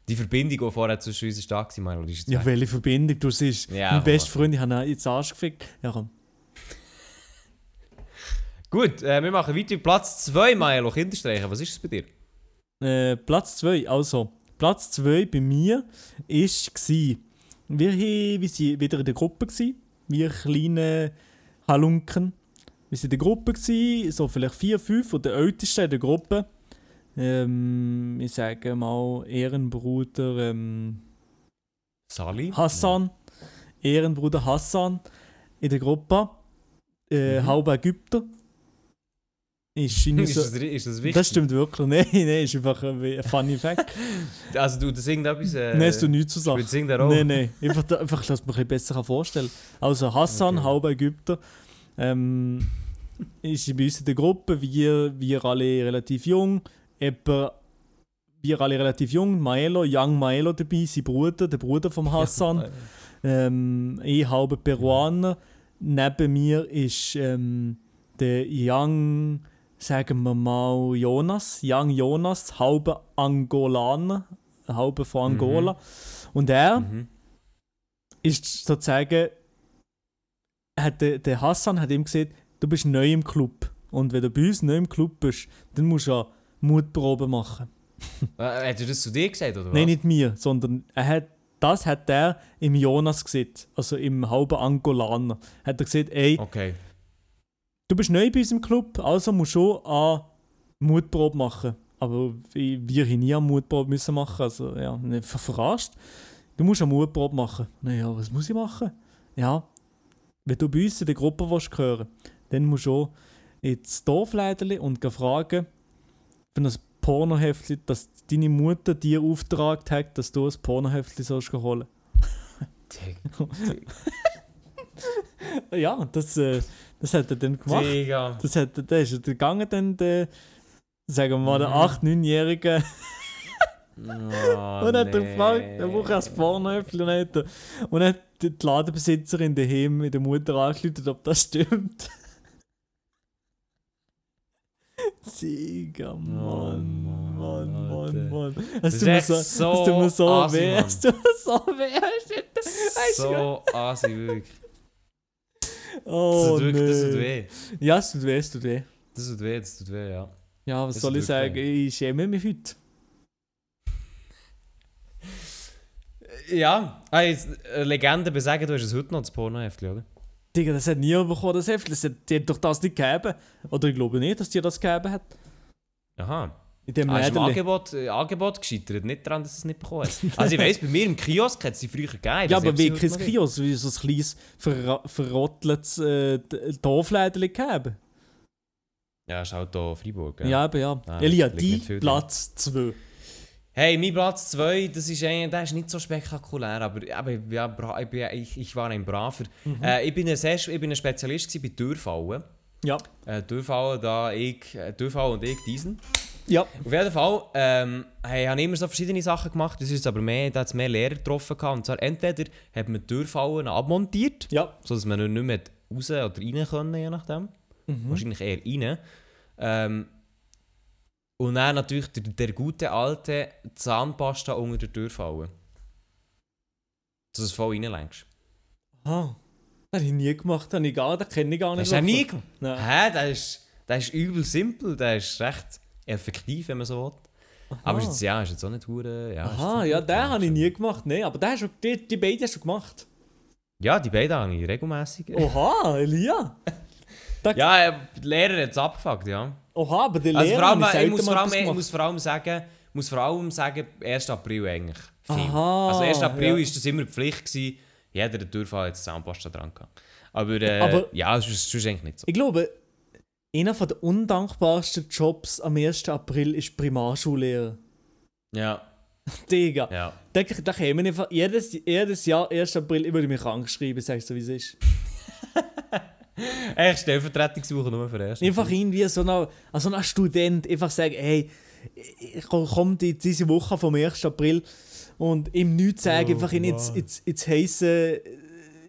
Speaker 2: Die Verbindung, die vorher zwischen uns da war, Manuel, ist jetzt
Speaker 3: Ja, welche Verbindung du siehst.
Speaker 2: Ja,
Speaker 3: mein bester Freund, ich habe ihn ins Arsch gefickt. Ja, komm.
Speaker 2: Gut, äh, wir machen weiter. Platz 2, Milo, Kinderstreichen. Was ist es bei dir?
Speaker 3: Äh, Platz 2, also. Platz 2 bei mir war, wir, sind wieder in der Gruppe, gewesen, wir kleine Halunken. Wir waren in der Gruppe, gewesen, so vielleicht vier, fünf und der älteste in der Gruppe. Ähm, ich sage mal Ehrenbruder ähm,
Speaker 2: Sali?
Speaker 3: Hassan. Ehrenbruder Hassan in der Gruppe. Äh,
Speaker 2: Mhm.
Speaker 3: Halber Ägypter. Ist,
Speaker 2: Ist das, ist das wichtig?
Speaker 3: das stimmt wirklich. <laughs> Nein, nein, ist einfach ein funny Fact. <laughs>
Speaker 2: Also du, das irgendetwas... Äh,
Speaker 3: Nein, es tut nichts zur Sache.
Speaker 2: Spielt Sing der Rolle?
Speaker 3: Nein, nein. Einfach, einfach dass man bisschen besser vorstellen kann. Also Hassan,
Speaker 2: Okay.
Speaker 3: halber Ägypter, ähm, ist bei uns in der Gruppe. Wir, wir alle relativ jung. Etwa, wir alle relativ jung. Maelo, Young Maelo dabei, sein Bruder, der Bruder von Hassan. Ähm, ich halber Peruaner. Neben mir ist ähm, der Young, sagen wir mal, Jonas. Young Jonas, halber Angolaner. Halber von Angola. Und er
Speaker 2: Mhm.
Speaker 3: ist sozusagen, hat der, der Hassan hat ihm gesagt, du bist neu im Club. Und wenn du bei uns neu im Club bist, dann musst du ja Mutprobe machen. <laughs>
Speaker 2: Äh, hat er das zu dir gesagt, oder was?
Speaker 3: Nein, nicht mir, sondern er hat, das hat er im Jonas gesehen, also im halben Angolaner. Hat er gesagt, ey,
Speaker 2: Okay.
Speaker 3: Du bist neu bei uns im Club, also musst du schon an Mutprobe machen. Aber wir haben nie eine Mutprobe müssen machen, also ja, nicht ver verarscht. Du musst eine Mutprobe machen. Naja, was muss ich machen? Ja, wenn du bei uns in der Gruppe willst gehören dann musst du auch ins Dorfleiterli und fragen, für ein Pornoheftchen, dass deine Mutter dir aufgetragen hat, dass du ein Pornoheftchen sollst holen. <laughs> <laughs> Ja, das, äh, das hat er dann gemacht.
Speaker 2: Digga.
Speaker 3: Das hat, da ist er gegangen, dann der, sagen wir mal, der
Speaker 2: Mhm.
Speaker 3: 8-, 9-Jährige.
Speaker 2: Oh,
Speaker 3: und hat er gefragt, er braucht ein Pornohöfchen und hat er- und hat die Ladenbesitzerin daheim mit der Mutter angerufen, ob das stimmt. <laughs> Sieger, Mann,
Speaker 2: Mann,
Speaker 3: Mann. Mann, Mann.
Speaker 2: Das
Speaker 3: Es tut mir
Speaker 2: echt
Speaker 3: so, es tut mir so
Speaker 2: so assi,
Speaker 3: weh, es tut mir so weh.
Speaker 2: So assi, wirklich.
Speaker 3: Oh,
Speaker 2: das, tut wirklich, das tut
Speaker 3: nee.
Speaker 2: weh.
Speaker 3: Ja, es tut weh, es tut weh.
Speaker 2: Das tut weh, das tut weh, ja.
Speaker 3: Ja, was
Speaker 2: Das
Speaker 3: soll ich sagen? Ich schäme mich heute.
Speaker 2: Ja, äh, Legende besagen, du hast es heute noch, das Pornoheftchen, oder?
Speaker 3: Digga, das hat niemand bekommen, das Heft. Das hat, die hat doch das nicht gegeben. Oder ich glaube nicht, dass die das gegeben hat.
Speaker 2: Aha.
Speaker 3: In dem
Speaker 2: Ah, ist im. Angebot, äh, Angebot gescheitert, nicht daran, dass es nicht bekommen hat. <laughs> Also ich weiss, bei mir im Kiosk hat es sie früher gegeben.
Speaker 3: Ja, aber
Speaker 2: heute
Speaker 3: kein. Kiosk, wie so ein kleines, verra verrotteltes äh, D- Dorflädeli gegeben.
Speaker 2: Ja, ist halt hier Freiburg,
Speaker 3: Ja,
Speaker 2: gell?
Speaker 3: aber ja.
Speaker 2: Ah,
Speaker 3: Elia, die
Speaker 2: drin.
Speaker 3: Platz 2.
Speaker 2: Hey, mein Platz 2, das ist, ein, der ist nicht so spektakulär, aber, aber ja, ich, bin, ich, ich war ein Braver.
Speaker 3: Mhm.
Speaker 2: Äh, ich, bin ein sehr, ich bin ein Spezialist bei Türfallen.
Speaker 3: Ja.
Speaker 2: Äh, Türfallen, da ich, äh, Türfallen und ich diesen.
Speaker 3: Ja.
Speaker 2: Auf jeden Fall ähm, hey, habe ich immer so verschiedene Sachen gemacht. Das ist aber mehr, da hat mehr Lehrer getroffen. Gehabt. Und zwar entweder hat man die Türfallen abmontiert,
Speaker 3: Ja.
Speaker 2: sodass man nicht mehr raus oder rein können, je nachdem.
Speaker 3: Mhm.
Speaker 2: Wahrscheinlich eher rein. Ähm, und dann natürlich der, der gute alte Zahnpasta unter der Türfalle. Dass du es voll reinlängst.
Speaker 3: Ah. Das habe ich nie gemacht, habe ich gar, das kenne ich gar nicht.
Speaker 2: Hast du das nie gemacht?
Speaker 3: Nein.
Speaker 2: Hä? Das ist, das ist übel simpel, das ist recht effektiv, wenn man so will. Aber ist jetzt, ja, ist jetzt auch nicht hure. Ja,
Speaker 3: Aha, ja, den habe ich nie gemacht. Nein, aber den hast du, die, die beiden hast du gemacht.
Speaker 2: Ja, die beiden habe ich regelmäßig.
Speaker 3: Oha, Elia.
Speaker 2: Ja, die Lehrer hat es abgefuckt, ja.
Speaker 3: Oha, aber
Speaker 2: Also
Speaker 3: Lehrer
Speaker 2: vor allem, ich,
Speaker 3: ich
Speaker 2: muss vor allem, ich muss vor allem sagen, muss vor allem sagen, 1. April eigentlich. Viel.
Speaker 3: Aha,
Speaker 2: also 1. April
Speaker 3: ja.
Speaker 2: ist das immer Pflicht gewesen. Jeder der Durchfall hat Zahnpasta dran gehabt. Aber, äh,
Speaker 3: Aber-
Speaker 2: ja, es ist, ist eigentlich nicht so.
Speaker 3: Ich glaube, einer der undankbarsten Jobs am 1. April ist Primarschullehrer.
Speaker 2: Ja, <laughs>
Speaker 3: Digga.
Speaker 2: ja.
Speaker 3: Da, da käme einfach jedes, jedes Jahr 1. April, ich würde mich krank schreiben, sagst du, wie es ist. <laughs>
Speaker 2: Echt Stellvertretung suchen nur für 1.
Speaker 3: Einfach irgendwie so ein so ein Student einfach sagen, hey, ich komme die, diese Woche vom 1. April und ihm nichts sagen,
Speaker 2: Oh,
Speaker 3: einfach in ins,
Speaker 2: Mann.
Speaker 3: ins,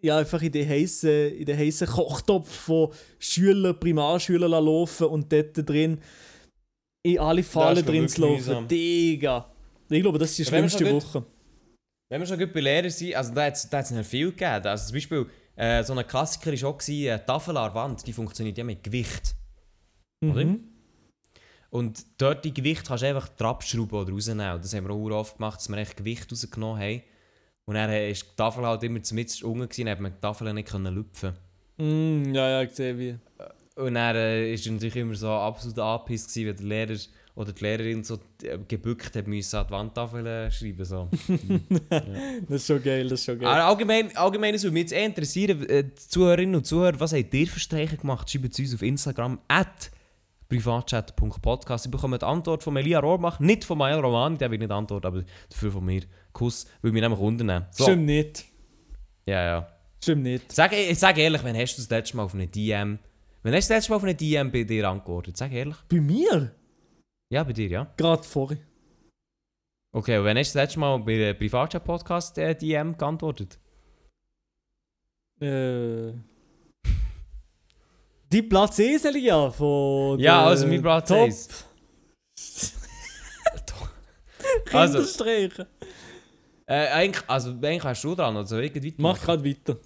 Speaker 3: ja, einfach in den heißen, in den heißen Kochtopf von Schülern, Primarschülern laufen und dort drin in alle Fallen drin zu laufen.
Speaker 2: mühsam.
Speaker 3: Digga. Ich glaube, das ist die schlimmste Woche.
Speaker 2: Wenn wir schon gut bei Lehrern sind, also da hat es nicht viel gegeben. Also zum Beispiel, äh, so ein Klassiker war auch, gewesen, äh, die Tafel an der Wand, die funktioniert ja mit Gewicht. Oder?
Speaker 3: Mhm.
Speaker 2: Und dort die Gewicht kannst du einfach die abschrauben oder rausnehmen. Und das haben wir auch oft gemacht, dass wir echt Gewicht rausgenommen haben. Und dann war die Tafel halt immer mit unten, gewesen, dann hat man die Tafel nicht können lüpfen
Speaker 3: Mm, ja, ja, ich sehe wie.
Speaker 2: Und dann äh, ist er natürlich immer so absolut angepisst, gewesen, wenn der Lehrer oder die Lehrerin so äh, gebückt hat müssen an die Wandtafel äh, schreiben. So. <laughs>
Speaker 3: Das ist schon geil, das ist schon geil.
Speaker 2: Aber allgemein, allgemein würde mich jetzt eh interessieren, äh, die Zuhörerinnen und Zuhörer, was habt ihr für Streiche gemacht? Schreibt es uns auf Instagram at privatchat.podcast. Ich bekomme die Antwort von Elia Rohrbach, nicht von Mael Romani, der will nicht antworten, aber dafür von mir. Kuss, will mich nämlich unternehmen. So.
Speaker 3: Stimmt nicht.
Speaker 2: Ja, ja.
Speaker 3: Stimmt nicht.
Speaker 2: Sag, ich sag ehrlich, wenn hast du das letzte Mal auf eine DM, wenn hast du das letzte Mal auf eine DM bei dir angeordnet? Sag ehrlich.
Speaker 3: Bei mir?
Speaker 2: Ja, bei dir, ja.
Speaker 3: Gerade vorher.
Speaker 2: Okay, und wenn hast du das letzte Mal bei der Privatchat-Podcast äh, DM geantwortet?
Speaker 3: Äh. Die Platz 1, Elia, von.
Speaker 2: Ja, also mein Platz
Speaker 3: Top
Speaker 2: 1. <laughs> Also-
Speaker 3: Kinderstreichen.
Speaker 2: Äh, eigentlich, also eigentlich wärst du dran, also irgendwie
Speaker 3: Mach gerade weiter.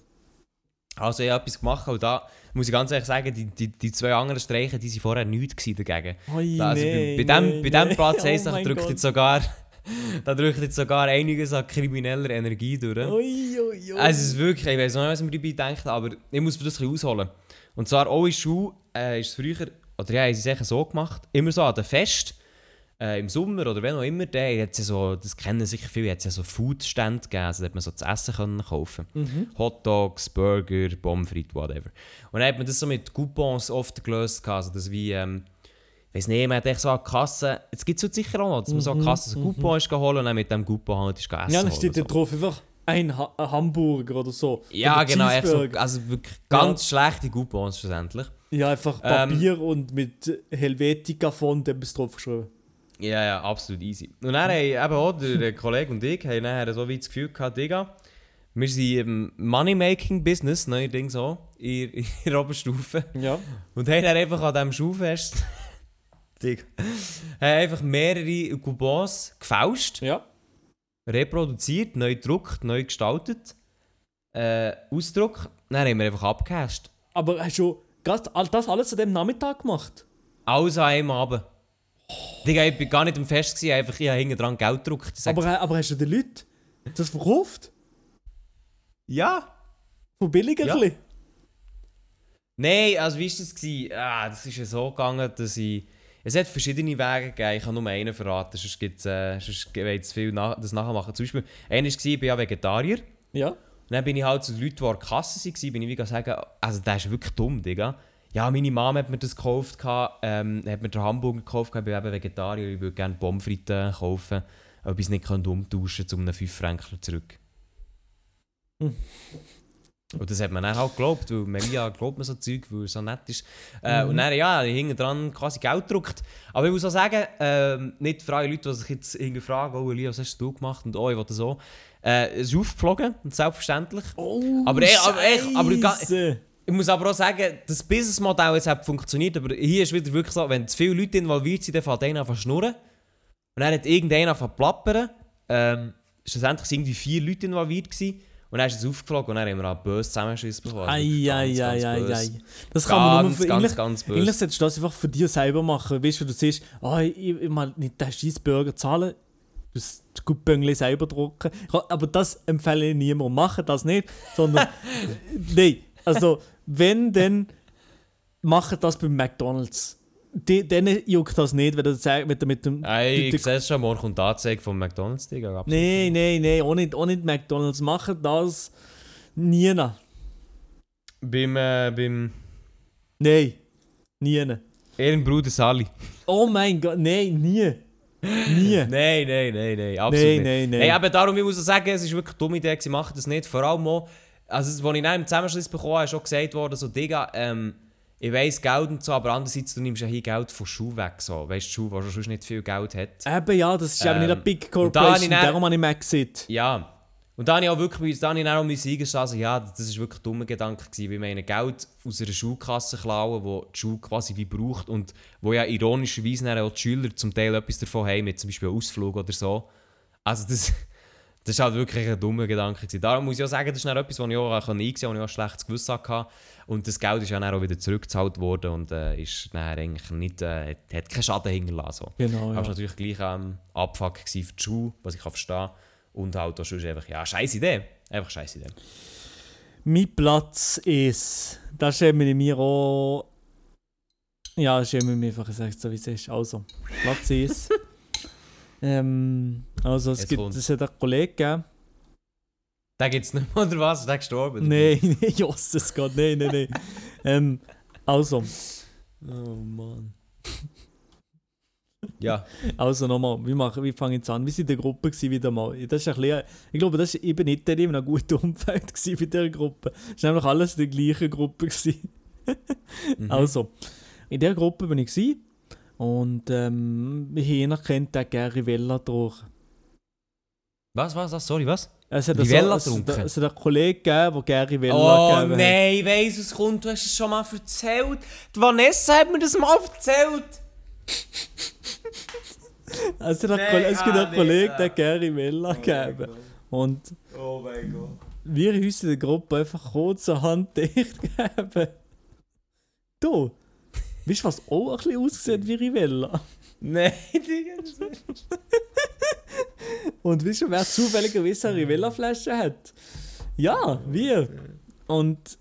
Speaker 2: Also ich habe etwas gemacht und da muss ich ganz ehrlich sagen, die, die, die zwei anderen Streiche, die waren vorher nichts dagegen.
Speaker 3: Oi,
Speaker 2: Also
Speaker 3: nee,
Speaker 2: bei, bei, dem,
Speaker 3: nee,
Speaker 2: bei dem
Speaker 3: nee.
Speaker 2: Platz <laughs>
Speaker 3: Oh
Speaker 2: 1 da
Speaker 3: mein
Speaker 2: drückt jetzt sogar, <laughs> da drückt jetzt sogar einiges an krimineller Energie durch.
Speaker 3: Ui, ui, ui.
Speaker 2: Also es ist wirklich, ich weiß nicht, was man dabei denkt, aber ich muss das ein bisschen ausholen. Und zwar auch in Schule äh, ist es früher, oder ja, haben sie es so gemacht, immer so an den Fest, äh, im Sommer oder wenn auch immer, da hat ja so, das kennen sicher viele, hat es ja so Foodstände gegeben, also da hat man so zu essen können kaufen. Hot Dogs, Burger, Pommes frites, whatever. Und dann hat man das so mit Coupons oft gelöst, also das wie, ähm, ich weiß nicht, man hat echt so eine Kasse, jetzt gibt es sicher auch noch, dass man so eine Kasse so Coupon ist geholt und dann mit dem Coupon halt ist gegessen
Speaker 3: ja, dann steht da
Speaker 2: so.
Speaker 3: drauf einfach ein, ha ein Hamburger oder so.
Speaker 2: Ja,
Speaker 3: Oder
Speaker 2: genau, so, also wirklich ganz schlechte Coupons schlussendlich.
Speaker 3: Ja, einfach
Speaker 2: Ähm,
Speaker 3: Papier und mit Helvetica-Font etwas draufgeschrieben.
Speaker 2: Ja, ja, absolut easy. Und dann haben eben auch der, Kollege und ich haben nachher so wie das Gefühl gehabt, Digga, wir sind im Money-Making-Business, neuerdings auch, in, in <laughs> der Oberstufe.
Speaker 3: Ja.
Speaker 2: Und haben dann einfach an diesem Schulfest, <laughs> Digga, haben einfach mehrere Coupons gefälscht,
Speaker 3: Ja.
Speaker 2: reproduziert, neu gedruckt, neu gestaltet, äh, Ausdruck, dann haben wir einfach abgehasht.
Speaker 3: Aber hast du das alles an dem Nachmittag gemacht?
Speaker 2: Alles an einem Abend. Digga, ich bin gar nicht am Fest, gewesen, einfach ich habe hinten dran Geld gedruckt.
Speaker 3: Aber, aber hast du den Leuten das verkauft?
Speaker 2: ja.
Speaker 3: Von billiger
Speaker 2: Ja.
Speaker 3: ja.
Speaker 2: Nein, also wie war das? Ah, das ist ja so gegangen, dass ich... Es hat verschiedene Wege gegeben, ich kann nur einen verraten, sonst gibt es äh, sonst viel nach, das nachher machen. Zum Beispiel, einer war, ich bin ja Vegetarier.
Speaker 3: Ja.
Speaker 2: Und dann bin ich halt zu den Leuten, die an der Kasse waren, bin ich wie sagen, also der ist wirklich dumm, Digga. Ja, meine Mom hat mir das gekauft, ähm, hat mir den Hamburger gekauft, ich bin eben Vegetarier, ich würde gerne Pommes frites kaufen, ob ich es nicht umtauschen zu einem 5 Franken zurück.
Speaker 3: Hm.
Speaker 2: Und das hat man dann halt geglaubt, weil Maria glaubt man so Zeug, weil er so nett ist. Äh, Und dann, ja, hinten dran quasi Geld gedruckt. Aber ich muss auch sagen, ähm, nicht für alle Leute, die sich jetzt irgendwie fragen, oh Elia, was hast du gemacht und oh, ich wollte so. Äh, es ist aufgeflogen, selbstverständlich.
Speaker 3: Oh,
Speaker 2: Aber ey, aber ey, aber
Speaker 3: Scheisse.
Speaker 2: Ich muss aber auch sagen, das Businessmodell jetzt hat funktioniert, aber hier ist wieder wirklich so, wenn zu viele Leute involviert sind, dann fängt einer an schnurren. Und dann hat irgendeiner angefangen plappern. Ähm, schlussendlich waren irgendwie vier Leute involviert. Gewesen. Und dann ist es aufgeflogen und dann haben wir auch böse Zusammenschiss bekommen. Also
Speaker 3: Ei. Das kann man nur
Speaker 2: Ganz,
Speaker 3: für
Speaker 2: ganz,
Speaker 3: eigentlich,
Speaker 2: ganz böse.
Speaker 3: eigentlich solltest du das einfach für dich selber machen. Weißt du, du siehst, oh, ich, ich mal nicht den Cheeseburger zahlen, das Coupon selber drucken. Aber das empfehle ich niemandem. Machen das nicht, sondern. <laughs> Nein, also, wenn, dann macht das beim McDonalds. Die, denen juckt das nicht, wenn du sagst, mit, mit dem. Mit
Speaker 2: ich sehe es schon, morgen kommt die Anzeige vom McDonalds, Digga.
Speaker 3: Nein, nein, nein, auch nicht, auch nicht McDonalds. Machen das nie. Nein,
Speaker 2: Beim, äh, beim
Speaker 3: nie.
Speaker 2: Ehrenbruder Sally.
Speaker 3: Oh mein Gott, nein, nie. Nie. <laughs>
Speaker 2: Nein, nein, nein, nein, absolut
Speaker 3: Nein,
Speaker 2: nicht.
Speaker 3: nein, nein.
Speaker 2: Nein, aber darum, ich muss sagen, es ist wirklich eine dumme Idee, sie machen das nicht. Vor allem auch, also als ich dann im Zusammenschluss bekommen habe, ist schon gesagt worden, so, Digga, ähm, ich weiss Geld und so, aber andererseits, du nimmst ja hier Geld von Schuh weg, so. Weißt du, Schuh, wo schon nicht viel Geld hat.
Speaker 3: Eben ja, das ist eben
Speaker 2: Ähm,
Speaker 3: nicht eine Big
Speaker 2: und da habe
Speaker 3: Corporation, darum habe ich Maxit.
Speaker 2: Ja. Und da habe ich auch wirklich, da habe ich dann auch eingestehen, also, ja, das ist wirklich ein dummer Gedanke gewesen, weil meine Geld aus einer Schulkasse klauen, wo die Schule quasi wie braucht und wo ja ironischerweise dann auch die Schüler zum Teil etwas davon haben, mit zum Beispiel Ausflug oder so. Also das, das ist halt wirklich ein dummer Gedanke gewesen. Darum muss ich auch sagen, das ist etwas, was ich auch einsehen konnte, wo ich auch ein schlechtes Gewissen hatte. Und das Geld ist ja dann auch wieder zurückgezahlt worden und äh, ist dann eigentlich nicht, äh, hat- keinen Schaden hingelassen. So.
Speaker 3: Genau,
Speaker 2: Aber
Speaker 3: ja.
Speaker 2: es war natürlich gleich ähm, Abfuck für die Schule, was ich kann verstehen Und halt auch sonst einfach, ja, scheiß Idee. Einfach scheiß Idee.
Speaker 3: Mein Platz ist, das schäme ich mir auch. Ja, das ich mir einfach, es so wie es ist. Also, Platz ist. <laughs> ähm, also, es
Speaker 2: Jetzt
Speaker 3: gibt,
Speaker 2: kommt's.
Speaker 3: es hat einen Kollegen gegeben.
Speaker 2: Da gibt's nicht mehr, oder was? Ist der gestorben?
Speaker 3: Nein, nein, Jos, das geht, nein, nein, nein. ähm, also,
Speaker 2: Oh Mann. ja.
Speaker 3: also nochmal, wie, machen- wie fange ich jetzt an? Wir waren in der Gruppe gewesen, wieder mal. Das ist ein bisschen, ich glaube, das war eben nicht in einem guten <laughs> Umfeld gewesen bei dieser Gruppe. Es war nämlich alles in der gleichen Gruppe. Gewesen.
Speaker 2: Mhm.
Speaker 3: Also, in dieser Gruppe bin ich gewesen, und ähm, noch kennt den Gary Vella getrunken.
Speaker 2: Was, was, was? Sorry, was?
Speaker 3: Es hat
Speaker 2: Rivella
Speaker 3: es, es,
Speaker 2: getrunken?
Speaker 3: es hat einen Kollegen gegeben, der Gary Vella
Speaker 2: Oh
Speaker 3: gegeben hat.
Speaker 2: nein, ich weiss, was kommt. Du hast es schon mal erzählt. Die Vanessa hat mir das mal erzählt.
Speaker 3: Es, hat einen
Speaker 2: Nein,
Speaker 3: Kollege- es gibt
Speaker 2: ah,
Speaker 3: einen
Speaker 2: nee,
Speaker 3: Kollegen,
Speaker 2: ah.
Speaker 3: der Gary Vella
Speaker 2: Oh
Speaker 3: gegeben. Und
Speaker 2: Oh mein Gott.
Speaker 3: wir haben uns in der Gruppe einfach kurzerhand <laughs> dicht gegeben. Du, weißt du, was auch ein bisschen aussieht wie Rivella? <laughs>
Speaker 2: Nein, Digga.
Speaker 3: Und weißt du, wer zufälligerweise eine Rivella-Flasche hat? Ja, wir. Und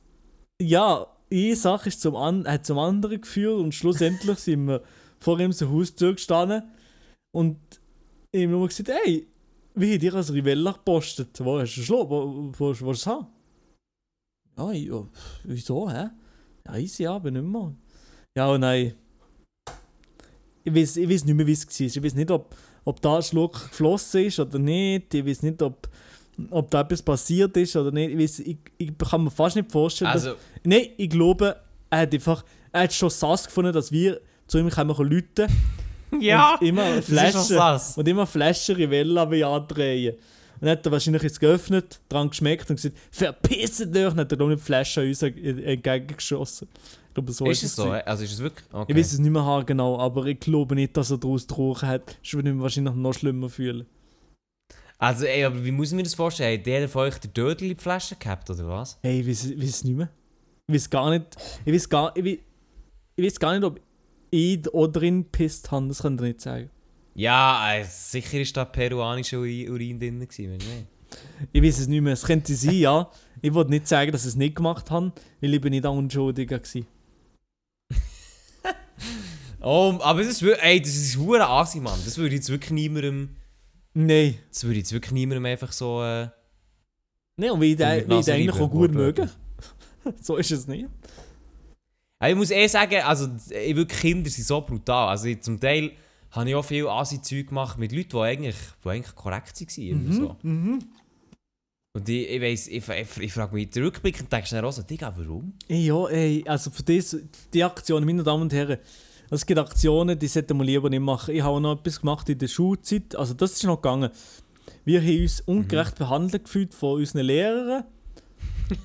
Speaker 3: ja, eine Sache ist zum an hat zum anderen geführt und schlussendlich <laughs> sind wir vor ihm zur Haustür gestanden und ihm nur gesagt, hey, wie hat ihr als Rivella gepostet? Wo hast du geschlagen? Wo, wo, wo hast du es haben? Ja, ich- wieso, hä? Ja, easy, aber nicht mehr. Ja, und nein. Ich weiß, ich weiß nicht mehr, wie es war. Ich weiß nicht, ob, ob da ein Schluck geflossen ist oder nicht. Ich weiß nicht, ob, ob da etwas passiert ist oder nicht. Ich, weiss, ich, ich kann mir fast nicht vorstellen.
Speaker 2: Also,
Speaker 3: dass, nein, ich glaube, er hat einfach er hat schon sass gefunden, dass wir zu ihm kommen können Leute <laughs>
Speaker 2: ja.
Speaker 3: und immer Flaschen und immer Flaschen Rivella andrehen. Und dann hat er wahrscheinlich jetzt geöffnet, dran geschmeckt und gesagt, verpisst euch! Dann hat er glaube ich die Flasche an uns ent- entgegengeschossen. Glaube, so
Speaker 2: Ist es so?
Speaker 3: gewesen.
Speaker 2: Also ist es wirklich? Okay.
Speaker 3: Ich weiß es nicht mehr haargenau, aber ich glaube nicht, dass er daraus getrunken hat. Ich würde mich wahrscheinlich noch schlimmer fühlen.
Speaker 2: Also ey, aber wie muss ich mir das vorstellen? Hat der von euch den Dödel in die Flasche gehabt oder was?
Speaker 3: Hey, ich weiß, ich weiß es nicht mehr. Ich weiß gar nicht, ich weiß gar, ich weiß, ich weiß gar nicht, ob ich oder drin gepisst habe, das könnt ihr nicht sagen.
Speaker 2: Ja, äh, sicher ist da peruanischer Urin, drin gewesen, wenn nicht.
Speaker 3: Ich weiß es nicht mehr, es könnte sein, ja. Ich wollte nicht sagen, dass ich es nicht gemacht habe, weil ich bin nicht der Unschuldige war.
Speaker 2: Oh, aber das ist wirklich, ey, das ist hure Asi, Mann. Das würde jetzt wirklich niemandem,
Speaker 3: Nein.
Speaker 2: das würde jetzt wirklich niemandem einfach so, äh,
Speaker 3: Nein, und wie ich, den- wie ich den eigentlich auch gut möge.
Speaker 2: wortwörtlich. <laughs>
Speaker 3: so ist es nicht.
Speaker 2: Aber ich muss eh sagen, also ich wirklich Kinder sind so brutal. Also ich, zum Teil habe ich auch viel Asi-Zeug gemacht mit Leuten, die eigentlich, die eigentlich korrekt waren. So.
Speaker 3: Mhm.
Speaker 2: Und ich, ich weiss, ich, ich, ich frage mich zurückblickend und denke dann auch so, Digga, warum?
Speaker 3: Ja, ey, also für das, die Aktionen, meine Damen und Herren, es gibt Aktionen, die sollten wir lieber nicht machen. Ich habe auch noch etwas gemacht in der Schulzeit, also das ist noch gegangen. Wir haben uns ungerecht behandelt gefühlt von unseren Lehrern.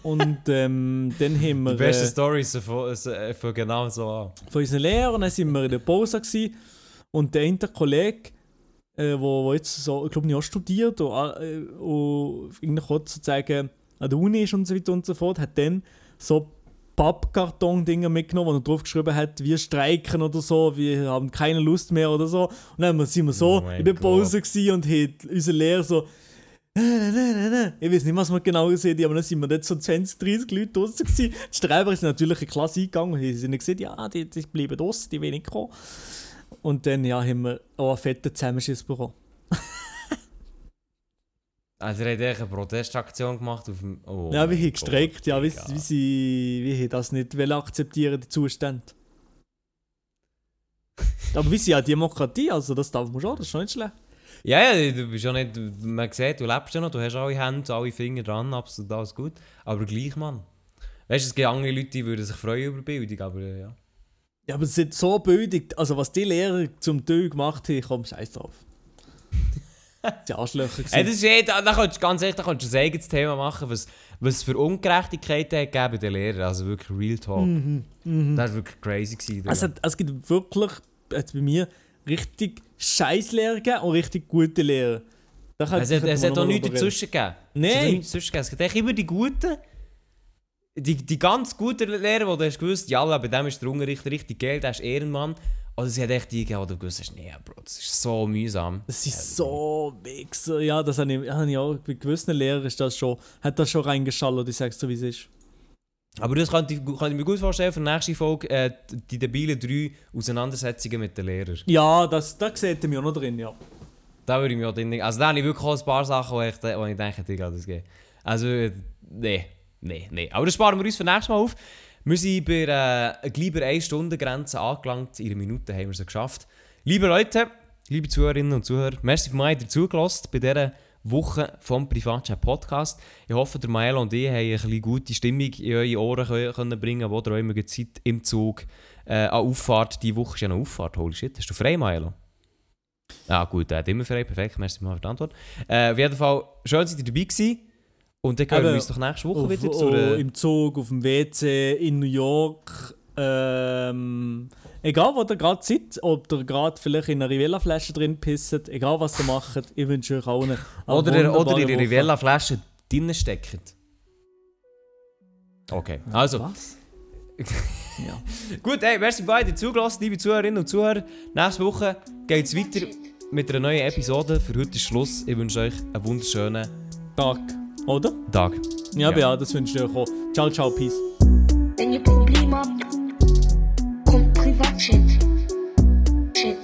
Speaker 3: Und <laughs> ähm, dann haben wir
Speaker 2: Die besten
Speaker 3: äh,
Speaker 2: Storys so von, äh, von genau so an.
Speaker 3: von unseren Lehrern, dann sind wir in der Pause gewesen, und der eine Kollege, äh, wo, wo jetzt so, ich glaube, nicht studiert und, äh, und sozusagen an der Uni ist und so weiter und so fort, hat dann so Pappkarton-Dinger mitgenommen, wo er drauf geschrieben hat, wir streiken oder so, wir haben keine Lust mehr oder so. Und dann sind wir so
Speaker 2: Oh
Speaker 3: in der Pause und hat unser Lehrer so Nein, nein, nein, nein. Ich weiß nicht, was wir genau gesehen haben, aber dann sind wir dort so 20, 30 Leute draußen. Die Streber sind natürlich in die Klasse eingegangen und die sind gesagt, ja, die, die bleiben draußen, die nicht kommen. Und dann ja, haben wir auch einen fetten Zusammenschiss bekommen. <laughs>
Speaker 2: Also er hat eigentlich eine Protestaktion gemacht auf dem... Oh
Speaker 3: ja, wir
Speaker 2: mein
Speaker 3: haben gestreikt, ja, wie, wie sie wie haben das nicht akzeptieren, die Zustände. <laughs> aber wie sie ja Demokratie, also das darf man schon, das ist schon nicht schlecht.
Speaker 2: Ja, ja, du bist ja nicht... Man sieht, du lebst ja noch, du hast alle Hände, alle Finger dran, absolut alles gut. Aber gleich, Mann. Weißt du, es gibt andere Leute, die würden sich freuen über Bildung, aber äh, ja.
Speaker 3: Ja, aber es sind so bödig, also was die Lehrer zum Teil gemacht haben, komm, scheiß drauf. <laughs> die Arschlöcher
Speaker 2: Hey,
Speaker 3: gewesen.
Speaker 2: das ist eh, da, da kannst du ganz ehrlich, da kannst du ein eigenes Thema machen, was, was es für Ungerechtigkeiten hat gegeben bei den Lehrern. Also wirklich Real Talk.
Speaker 3: Mhm, mhm.
Speaker 2: Das war wirklich crazy. Gewesen,
Speaker 3: Es, hat, es gibt wirklich jetzt bei mir richtig scheiß Lehrer gegeben und richtig gute Lehrer. Da kann-
Speaker 2: es hat, es hat auch nichts dazwischen gegeben. Es hat
Speaker 3: Nein.
Speaker 2: dazwischen gegeben. Es gibt echt immer die Guten, die, die ganz guten Lehrer, wo du hast gewusst, ja, bei dem ist der Unterricht richtig geil, der ist Ehrenmann. Oder sie hat echt die gegeben, wo du gewusst hast, nee, Bro, das ist so mühsam.
Speaker 3: Das ist so Wichser. Ja, das habe ich, habe ich auch bei gewissen Lehrern ist das schon, hat das schon reingeschallert, ich sag's so wie es ist.
Speaker 2: Aber das könnte ich, könnte ich mir gut vorstellen für die nächste Folge, äh, die debilen drei Auseinandersetzungen mit den Lehrern.
Speaker 3: Ja, das, das seht ihr mir auch noch drin, ja.
Speaker 2: Da würde ich mich auch drin. Also da habe ich wirklich auch ein paar Sachen, wo ich, wo ich denke, Digga, das geht. Also, äh, nee, nee, nee. Aber das sparen wir uns für nächstes Mal auf. Wir sind bei äh, gleich bei 1 Stunde Grenze angelangt. In einer Minute haben wir es geschafft. Liebe Leute, liebe Zuhörerinnen und Zuhörer, merci für mich, zugelassen bei dieser Woche vom Privatchat Podcast. Ich hoffe, der Maelo und ich haben ein bisschen gute Stimmung in eure Ohren können, bringen, wo ihr immer Zeit im Zug äh, an Auffahrt. Die Woche ist ja noch Auffahrt. Holy shit, hast du frei, Maelo? Ah gut, er hat immer frei, perfekt, merci mal für die Antwort. Äh, auf jeden Fall, schön, dass ihr dabei gewesen. Und dann hören wir uns doch nächste Woche
Speaker 3: Auf,
Speaker 2: wieder
Speaker 3: oh,
Speaker 2: zu einer...
Speaker 3: Im Zug, auf dem WC, in New York, Ähm, egal, wo ihr gerade seid, ob ihr gerade vielleicht in einer Rivella-Flasche drin pisst, egal was ihr macht, ich wünsche euch allen eine
Speaker 2: Oder, oder
Speaker 3: wunderbare
Speaker 2: in die
Speaker 3: Woche.
Speaker 2: Rivella-Flasche drinnen stecken. Okay, also.
Speaker 3: Was? <laughs> ja.
Speaker 2: Gut, hey, merci beide zugelassen, liebe Zuhörerinnen und Zuhörer. Nächste Woche geht es weiter mit einer neuen Episode. Für heute ist Schluss. Ich wünsche euch einen wunderschönen
Speaker 3: Tag, oder?
Speaker 2: Tag.
Speaker 3: Ja,
Speaker 2: ja.
Speaker 3: das wünsche ich dir auch. Ciao, ciao, peace.
Speaker 1: Wenn ihr Probleme habt, kommt privat Chat. Chat.